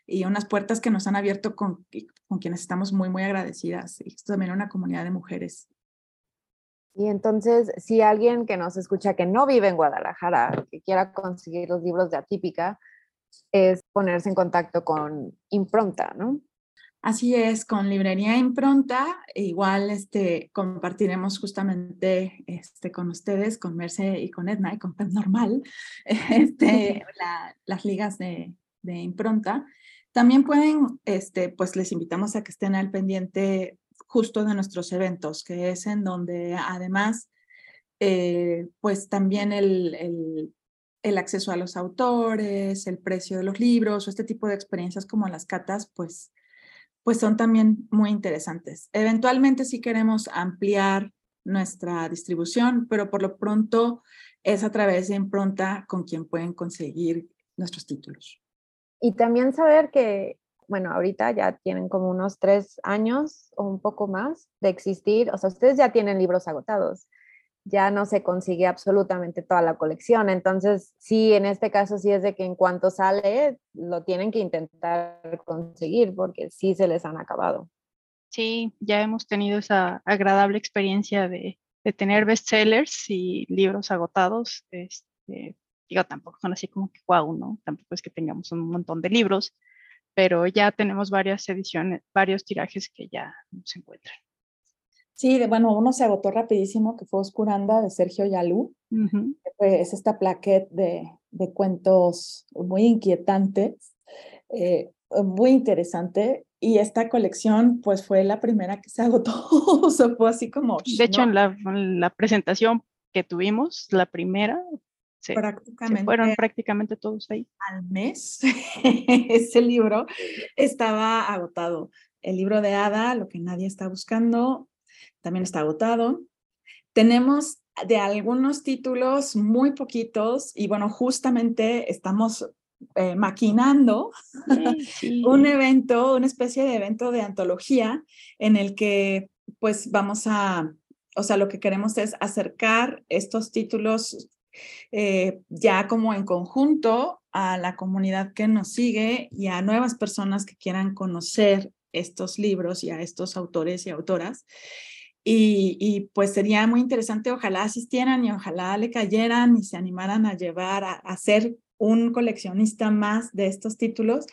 y unas puertas que nos han abierto con, quienes estamos muy, muy agradecidas. Y esto también una comunidad de mujeres. Y entonces, si alguien que nos escucha que no vive en Guadalajara, que quiera conseguir los libros de Atípica, es ponerse en contacto con Impronta, ¿no? Así es, con Librería Impronta, igual este, compartiremos justamente este, con ustedes, con Merce y con Edna y con Pep Normal, este, las ligas de, de, Impronta. También pueden, este, pues les invitamos a que estén al pendiente justo de nuestros eventos, que es en donde además, eh, pues también el, el, el acceso a los autores, el precio de los libros o este tipo de experiencias como las catas, pues pues son también muy interesantes. Eventualmente sí queremos ampliar nuestra distribución, pero por lo pronto es a través de Impronta con quien pueden conseguir nuestros títulos. Y también saber que, bueno, ahorita ya tienen como unos tres años o un poco más de existir, o sea, ustedes ya tienen libros agotados ya no se consigue absolutamente toda la colección. Entonces, sí, en este caso sí es de que en cuanto sale, lo tienen que intentar conseguir porque sí se les han acabado. Sí, ya hemos tenido esa agradable experiencia de, tener bestsellers y libros agotados. Este, digo, tampoco son así como que wow, ¿no? Tampoco es que tengamos un montón de libros, pero ya tenemos varias ediciones, varios tirajes que ya no se encuentran. Sí, bueno, uno se agotó rapidísimo, que fue Oscuranda de Sergio Yalú. es esta plaquette de, de, cuentos muy inquietantes, eh, muy interesante. Y esta colección, pues fue la primera que se agotó. o sea, fue así como. De hecho, en, la, la, presentación que tuvimos, la primera, prácticamente, fueron prácticamente todos ahí. Al mes, ese libro estaba agotado. El libro de Ada, Lo que nadie está buscando, también está agotado. Tenemos de algunos títulos muy poquitos y bueno, justamente estamos eh, maquinando un evento, una especie de evento de antología en el que pues vamos a, o sea, lo que queremos es acercar estos títulos eh, ya como en conjunto a la comunidad que nos sigue y a nuevas personas que quieran conocer estos libros y a estos autores y autoras. Y, pues sería muy interesante, ojalá asistieran y ojalá le cayeran y se animaran a llevar, a, ser un coleccionista más de estos títulos.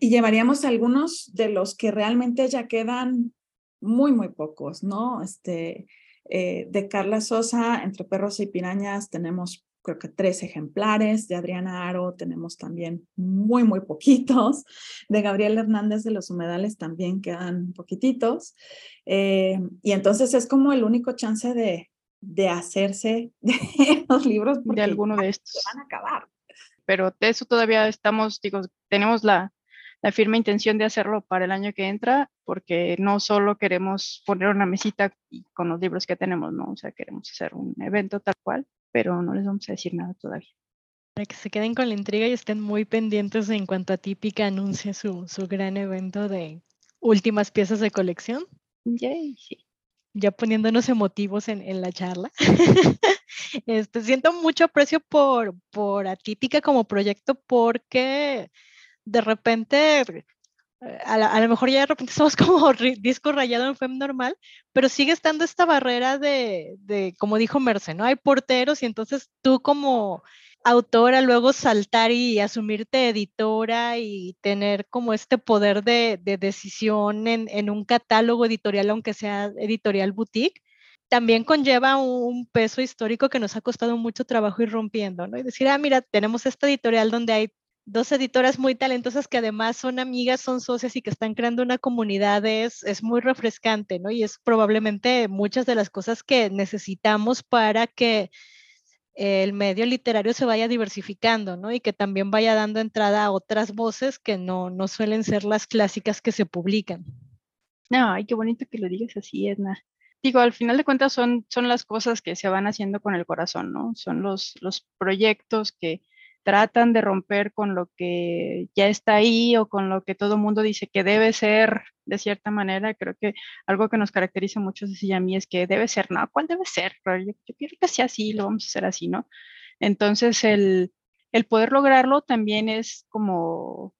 Y llevaríamos algunos de los que realmente ya quedan muy, muy pocos, ¿no? Este, eh, de Carla Sosa, Entre Perros y Pirañas, tenemos creo que tres ejemplares. De Adriana Aro tenemos también muy, muy poquitos. De Gabriel Hernández de los Humedales también quedan poquititos. Eh, y entonces es como el único chance de, de hacerse de los libros. De alguno de estos. van a acabar. Pero de eso todavía estamos, digo, tenemos la, la firme intención de hacerlo para el año que entra, porque no solo queremos poner una mesita con los libros que tenemos, ¿no? O sea, queremos hacer un evento tal cual pero no les vamos a decir nada todavía. Para que se queden con la intriga y estén muy pendientes en cuanto a Típica anuncie su, su gran evento de últimas piezas de colección. Yay, sí. Ya poniéndonos emotivos en, en la charla. este, siento mucho aprecio por, por Atípica como proyecto porque de repente a, lo mejor ya de repente somos como disco rayado en FEM normal, pero sigue estando esta barrera de, de, como dijo Merce, ¿no? Hay porteros y entonces tú como autora luego saltar y asumirte editora y tener como este poder de, de decisión en, en, un catálogo editorial, aunque sea editorial boutique, también conlleva un peso histórico que nos ha costado mucho trabajo ir rompiendo, ¿no? Y decir, ah, mira, tenemos esta editorial donde hay dos editoras muy talentosas que además son amigas, son socias y que están creando una comunidad es, es, muy refrescante, ¿no? Y es probablemente muchas de las cosas que necesitamos para que el medio literario se vaya diversificando, ¿no? Y que también vaya dando entrada a otras voces que no, no suelen ser las clásicas que se publican. No, ay, qué bonito que lo digas así, Edna. Digo, al final de cuentas son, son las cosas que se van haciendo con el corazón, ¿no? Son los, los proyectos que, tratan de romper con lo que ya está ahí o con lo que todo mundo dice que debe ser de cierta manera. Creo que algo que nos caracteriza mucho a mí es que debe ser, ¿no? ¿Cuál debe ser? Yo, yo quiero que sea así, lo vamos a hacer así, ¿no? Entonces, el, el poder lograrlo también es como,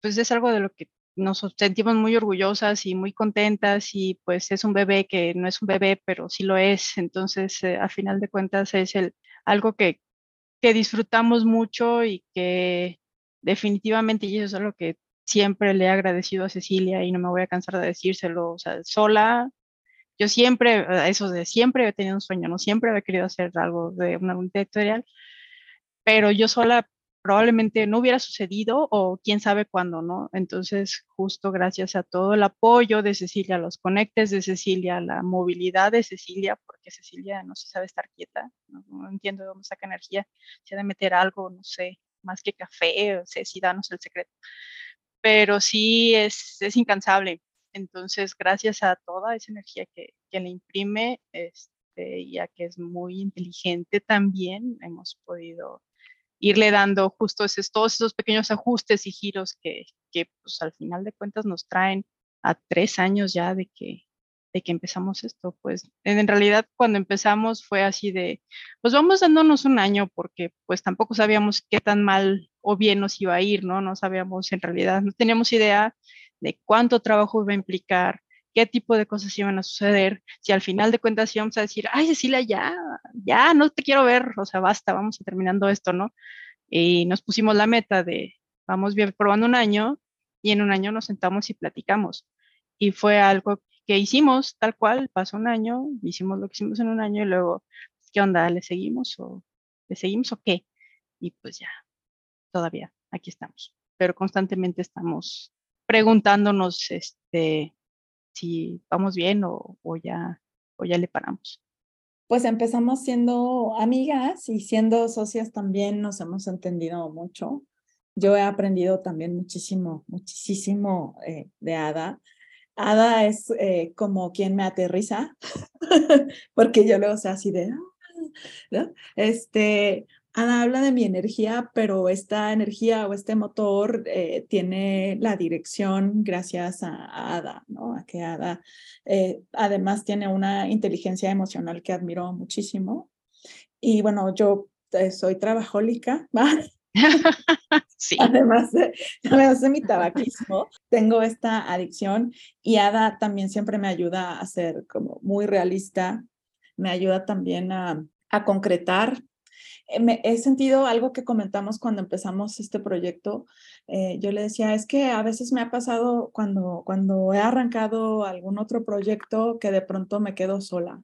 pues es algo de lo que nos sentimos muy orgullosas y muy contentas y pues es un bebé que no es un bebé, pero sí lo es. Entonces, eh, a final de cuentas es el, algo que, que disfrutamos mucho y que definitivamente, y eso es algo que siempre le he agradecido a Cecilia y no me voy a cansar de decírselo, sola, yo siempre, eso de siempre he tenido un sueño, no siempre había querido hacer algo de una editorial, pero yo sola probablemente no hubiera sucedido o quién sabe cuándo, ¿no? Entonces, justo gracias a todo el apoyo de Cecilia, los conectes de Cecilia, la movilidad de Cecilia, porque Cecilia no se sabe estar quieta, no, entiendo de dónde saca energía, se ha de meter algo, no sé, más que café, Ceci, danos el secreto. Pero sí es, es incansable. Entonces, gracias a toda esa energía que, que le imprime, este, ya que es muy inteligente también, hemos podido irle dando justo esos, todos esos pequeños ajustes y giros que, que pues, al final de cuentas nos traen a tres años ya de que, de que empezamos esto. Pues en realidad cuando empezamos fue así de, pues vamos dándonos un año porque pues tampoco sabíamos qué tan mal o bien nos iba a ir, ¿no? No sabíamos en realidad, no teníamos idea de cuánto trabajo iba a implicar, qué tipo de cosas iban a suceder, si al final de cuentas íbamos a decir, ay Cecilia, ya, ya, no te quiero ver, o sea, basta, vamos a terminando esto, ¿no? Y nos pusimos la meta de, vamos bien probando un año y en un año nos sentamos y platicamos. Y fue algo que hicimos tal cual, pasó un año, hicimos lo que hicimos en un año y luego, ¿qué onda? ¿Le seguimos o le seguimos o qué? Y pues ya, todavía, aquí estamos. Pero constantemente estamos preguntándonos, este, si vamos bien o, ya, o ya le paramos. Pues empezamos siendo amigas y siendo socias también nos hemos entendido mucho. Yo he aprendido también muchísimo, muchísimo eh, de Ada. Ada es eh, como quien me aterriza, porque yo luego sea así de, ah", este, Ana habla de mi energía, pero esta energía o este motor eh, tiene la dirección gracias a, Ada, ¿no? A que Ada eh, además tiene una inteligencia emocional que admiro muchísimo. Y bueno, yo eh, soy trabajólica, sí. además, de, además de mi tabaquismo, tengo esta adicción y Ada también siempre me ayuda a ser como muy realista, me ayuda también a, a concretar eh, he sentido algo que comentamos cuando empezamos este proyecto. Eh, yo le decía, es que a veces me ha pasado cuando, cuando he arrancado algún otro proyecto que de pronto me quedo sola.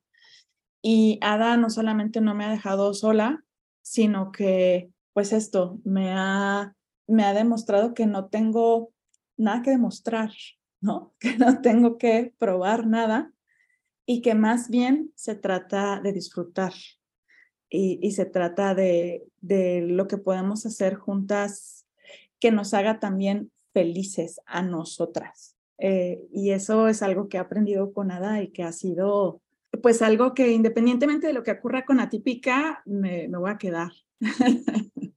Y Ada no solamente no me ha dejado sola, sino que, pues esto, me ha, me ha demostrado que no tengo nada que demostrar, ¿no? Que no tengo que probar nada y que más bien se trata de disfrutar, y, se trata de, de, lo que podemos hacer juntas que nos haga también felices a nosotras. Eh, y eso es algo que he aprendido con Ada y que ha sido pues algo que independientemente de lo que ocurra con Atípica, me, me voy a quedar.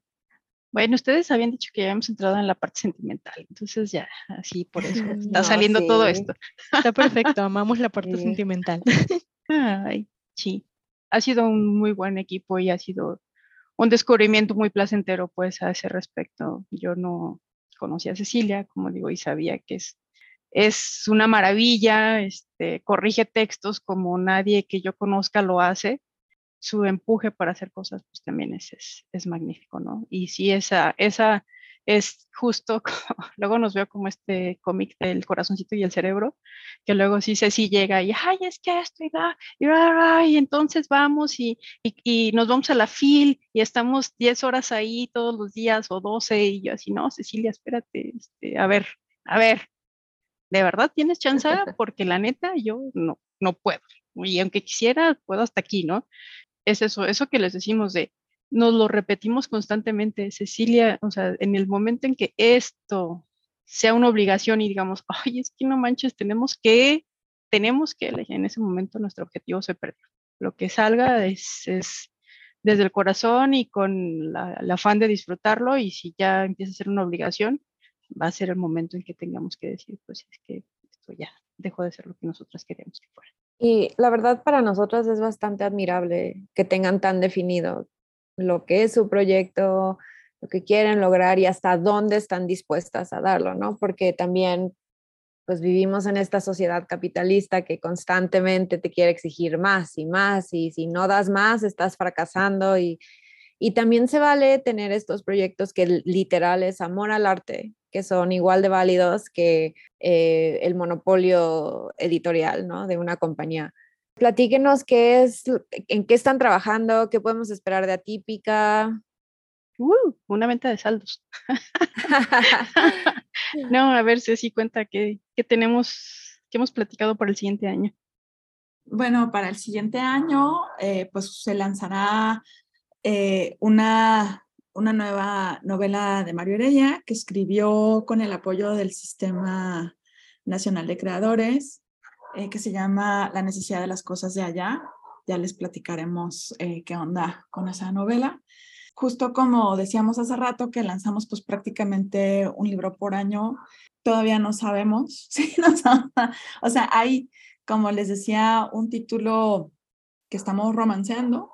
Bueno, ustedes habían dicho que ya hemos entrado en la parte sentimental, entonces ya, así por eso está saliendo todo esto. Está perfecto, amamos la parte sentimental. Ay, sí ha sido un muy buen equipo y ha sido un descubrimiento muy placentero pues a ese respecto. Yo no conocía a Cecilia, como digo, y sabía que es, es una maravilla, este, corrige textos como nadie que yo conozca lo hace. Su empuje para hacer cosas pues también es, es, magnífico, ¿no? Y sí, esa, esa es justo, luego nos veo como este cómic del corazoncito y el cerebro, que luego sí se sí llega y, ay, es que esto y da, y, entonces vamos y, y, nos vamos a la FIL y estamos 10 horas ahí todos los días o 12 y yo así, no, Cecilia, espérate, este, a ver, a ver, ¿de verdad tienes chance? Porque la neta yo no, no puedo. Y aunque quisiera, puedo hasta aquí, ¿no? Es eso, eso que les decimos de, nos lo repetimos constantemente, Cecilia, o sea, en el momento en que esto sea una obligación y digamos, ay, es que no manches, tenemos que, tenemos que, en ese momento nuestro objetivo se perdió. Lo que salga es, desde el corazón y con la, el afán de disfrutarlo y si ya empieza a ser una obligación, va a ser el momento en que tengamos que decir, pues es que esto ya dejó de ser lo que nosotras queríamos que fuera. Y la verdad para nosotras es bastante admirable que tengan tan definido lo que es su proyecto, lo que quieren lograr y hasta dónde están dispuestas a darlo, ¿no? Porque también pues vivimos en esta sociedad capitalista que constantemente te quiere exigir más y más y si no das más estás fracasando y, Y también se vale tener estos proyectos que literal es amor al arte, que son igual de válidos que eh, el monopolio editorial ¿no? de una compañía. Platíquenos qué es, en qué están trabajando, qué podemos esperar de Atípica. Uh, una venta de saldos. no, a ver si sí cuenta que, tenemos, que hemos platicado para el siguiente año. Bueno, para el siguiente año, eh, pues se lanzará eh, una, una nueva novela de Mario Heredia que escribió con el apoyo del Sistema Nacional de Creadores, eh, que se llama La necesidad de las cosas de allá. Ya les platicaremos qué onda con esa novela justo como decíamos hace rato que lanzamos pues prácticamente un libro por año, todavía no sabemos, ¿sí? o sea, hay, como les decía, un título que estamos romanceando,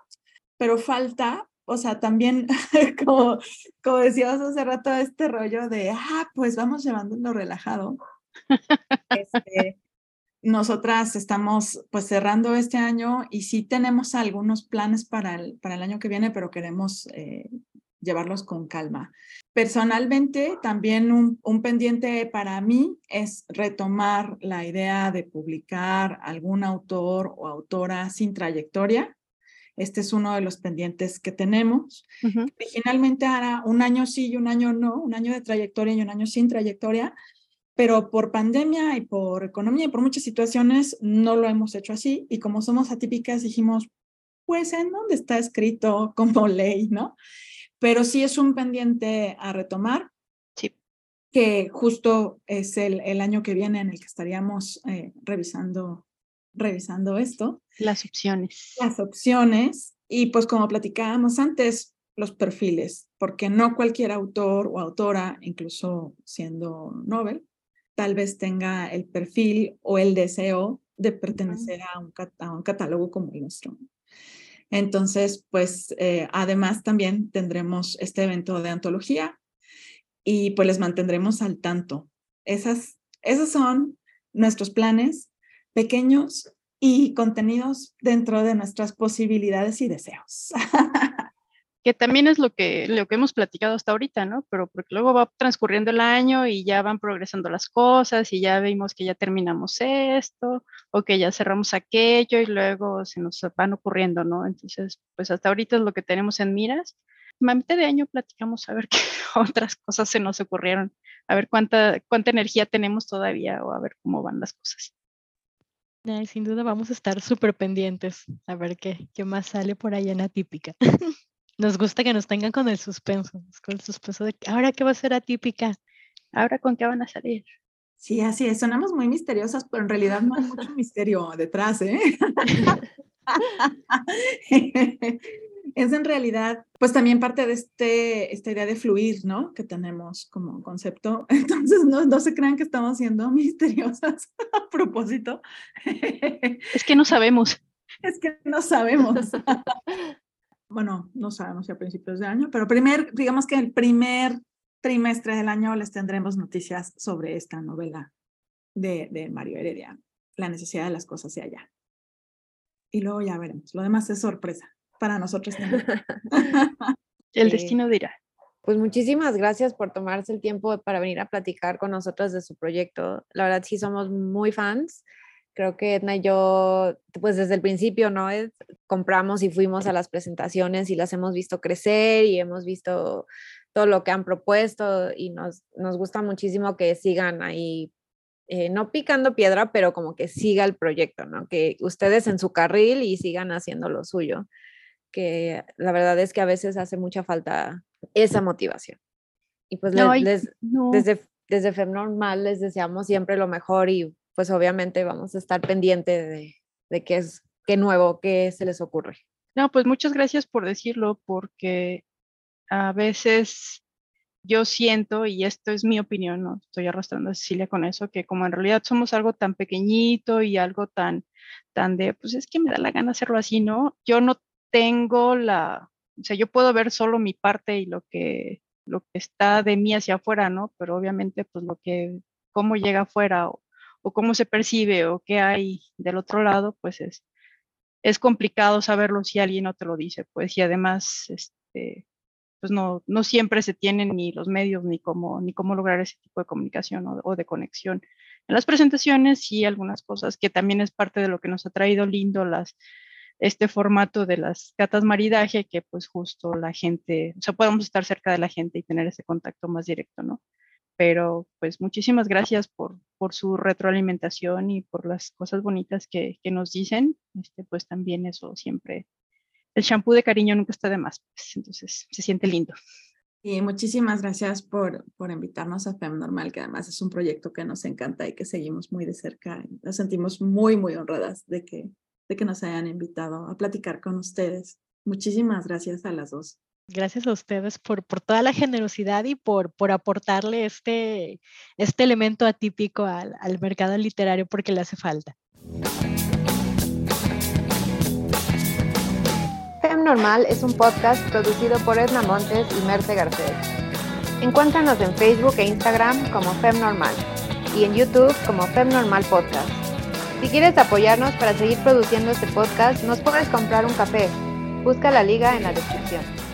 pero falta, o sea, también, como, como decíamos hace rato, este rollo de, ah, pues vamos llevándolo relajado. Este, nosotras estamos pues cerrando este año y sí tenemos algunos planes para el, para el año que viene, pero queremos eh, llevarlos con calma. Personalmente, también un, un, pendiente para mí es retomar la idea de publicar algún autor o autora sin trayectoria. Este es uno de los pendientes que tenemos. Originalmente era un año sí y un año no, un año de trayectoria y un año sin trayectoria, pero por pandemia y por economía y por muchas situaciones no lo hemos hecho así y como somos atípicas dijimos, pues en dónde está escrito como ley, ¿no? Pero sí es un pendiente a retomar. Sí. Que justo es el, el año que viene en el que estaríamos eh, revisando, revisando esto. Las opciones. Las opciones. Y pues como platicábamos antes, los perfiles, porque no cualquier autor o autora, incluso siendo Nobel, tal vez tenga el perfil o el deseo de pertenecer a un, un catálogo como el nuestro. Entonces, pues eh, además también tendremos este evento de antología y pues les mantendremos al tanto. Esas, esos son nuestros planes pequeños y contenidos dentro de nuestras posibilidades y deseos. que también es lo que, lo que hemos platicado hasta ahorita, ¿no? Pero porque luego va transcurriendo el año y ya van progresando las cosas y ya vimos que ya terminamos esto o que ya cerramos aquello y luego se nos van ocurriendo, ¿no? Entonces, pues hasta ahorita es lo que tenemos en miras. A mitad de año platicamos a ver qué otras cosas se nos ocurrieron, a ver cuánta, cuánta energía tenemos todavía o a ver cómo van las cosas. sin duda vamos a estar súper pendientes a ver qué, qué más sale por ahí en Atípica. Nos gusta que nos tengan con el suspenso, con el suspenso de ahora qué va a ser atípica, ahora con qué van a salir. Sí, así es, sonamos muy misteriosas, pero en realidad no hay mucho misterio detrás, ¿eh? es en realidad, pues también parte de este, esta idea de fluir, ¿no? Que tenemos como concepto. Entonces, no, no se crean que estamos siendo misteriosas a propósito. Es que no sabemos. Es que no sabemos bueno, no sabemos si a principios de año, pero primer, digamos que el primer trimestre del año les tendremos noticias sobre esta novela de, de Mario Heredia, La necesidad de las cosas de allá. Y luego ya veremos. Lo demás es sorpresa para nosotros también. el destino dirá. Pues muchísimas gracias por tomarse el tiempo para venir a platicar con nosotros de su proyecto. La verdad sí somos muy fans creo que Edna y yo, pues desde el principio, ¿no? compramos y fuimos a las presentaciones y las hemos visto crecer y hemos visto todo lo que han propuesto y nos, nos gusta muchísimo que sigan ahí, eh, no picando piedra, pero como que siga el proyecto, ¿no? Que ustedes en su carril y sigan haciendo lo suyo, que la verdad es que a veces hace mucha falta esa motivación. Y pues les, desde, desde FEM Normal les deseamos siempre lo mejor y pues obviamente vamos a estar pendiente de, de qué es, qué nuevo, qué se les ocurre. No, pues muchas gracias por decirlo, porque a veces yo siento, y esto es mi opinión, no estoy arrastrando a Cecilia con eso, que como en realidad somos algo tan pequeñito y algo tan, tan de, pues es que me da la gana hacerlo así, ¿no? Yo no tengo la, o sea, yo puedo ver solo mi parte y lo que, lo que está de mí hacia afuera, ¿no? Pero obviamente, pues lo que, cómo llega afuera o cómo se percibe o qué hay del otro lado, pues es, es complicado saberlo si alguien no te lo dice, pues y además, este, pues no, no siempre se tienen ni los medios ni cómo, ni cómo lograr ese tipo de comunicación o, de conexión. En las presentaciones sí algunas cosas que también es parte de lo que nos ha traído lindo las, este formato de las catas maridaje, que pues justo la gente, o sea, podemos estar cerca de la gente y tener ese contacto más directo, ¿no? Pero pues muchísimas gracias por, por su retroalimentación y por las cosas bonitas que, que nos dicen. Este, pues también eso siempre el champú de cariño nunca está de más, pues, entonces se siente lindo. Y muchísimas gracias por, por invitarnos a FEM Normal, que además es un proyecto que nos encanta y que seguimos muy de cerca. Nos sentimos muy, muy honradas de que, de que nos hayan invitado a platicar con ustedes. Muchísimas gracias a las dos. Gracias a ustedes por, por toda la generosidad y por, por aportarle este, este elemento atípico al, al mercado literario porque le hace falta. Fem Normal es un podcast producido por Edna Montes y Merce Garcés. Encuéntranos en Facebook e Instagram como Fem Normal y en YouTube como Fem Normal Podcast. Si quieres apoyarnos para seguir produciendo este podcast, nos puedes comprar un café. Busca la liga en la descripción.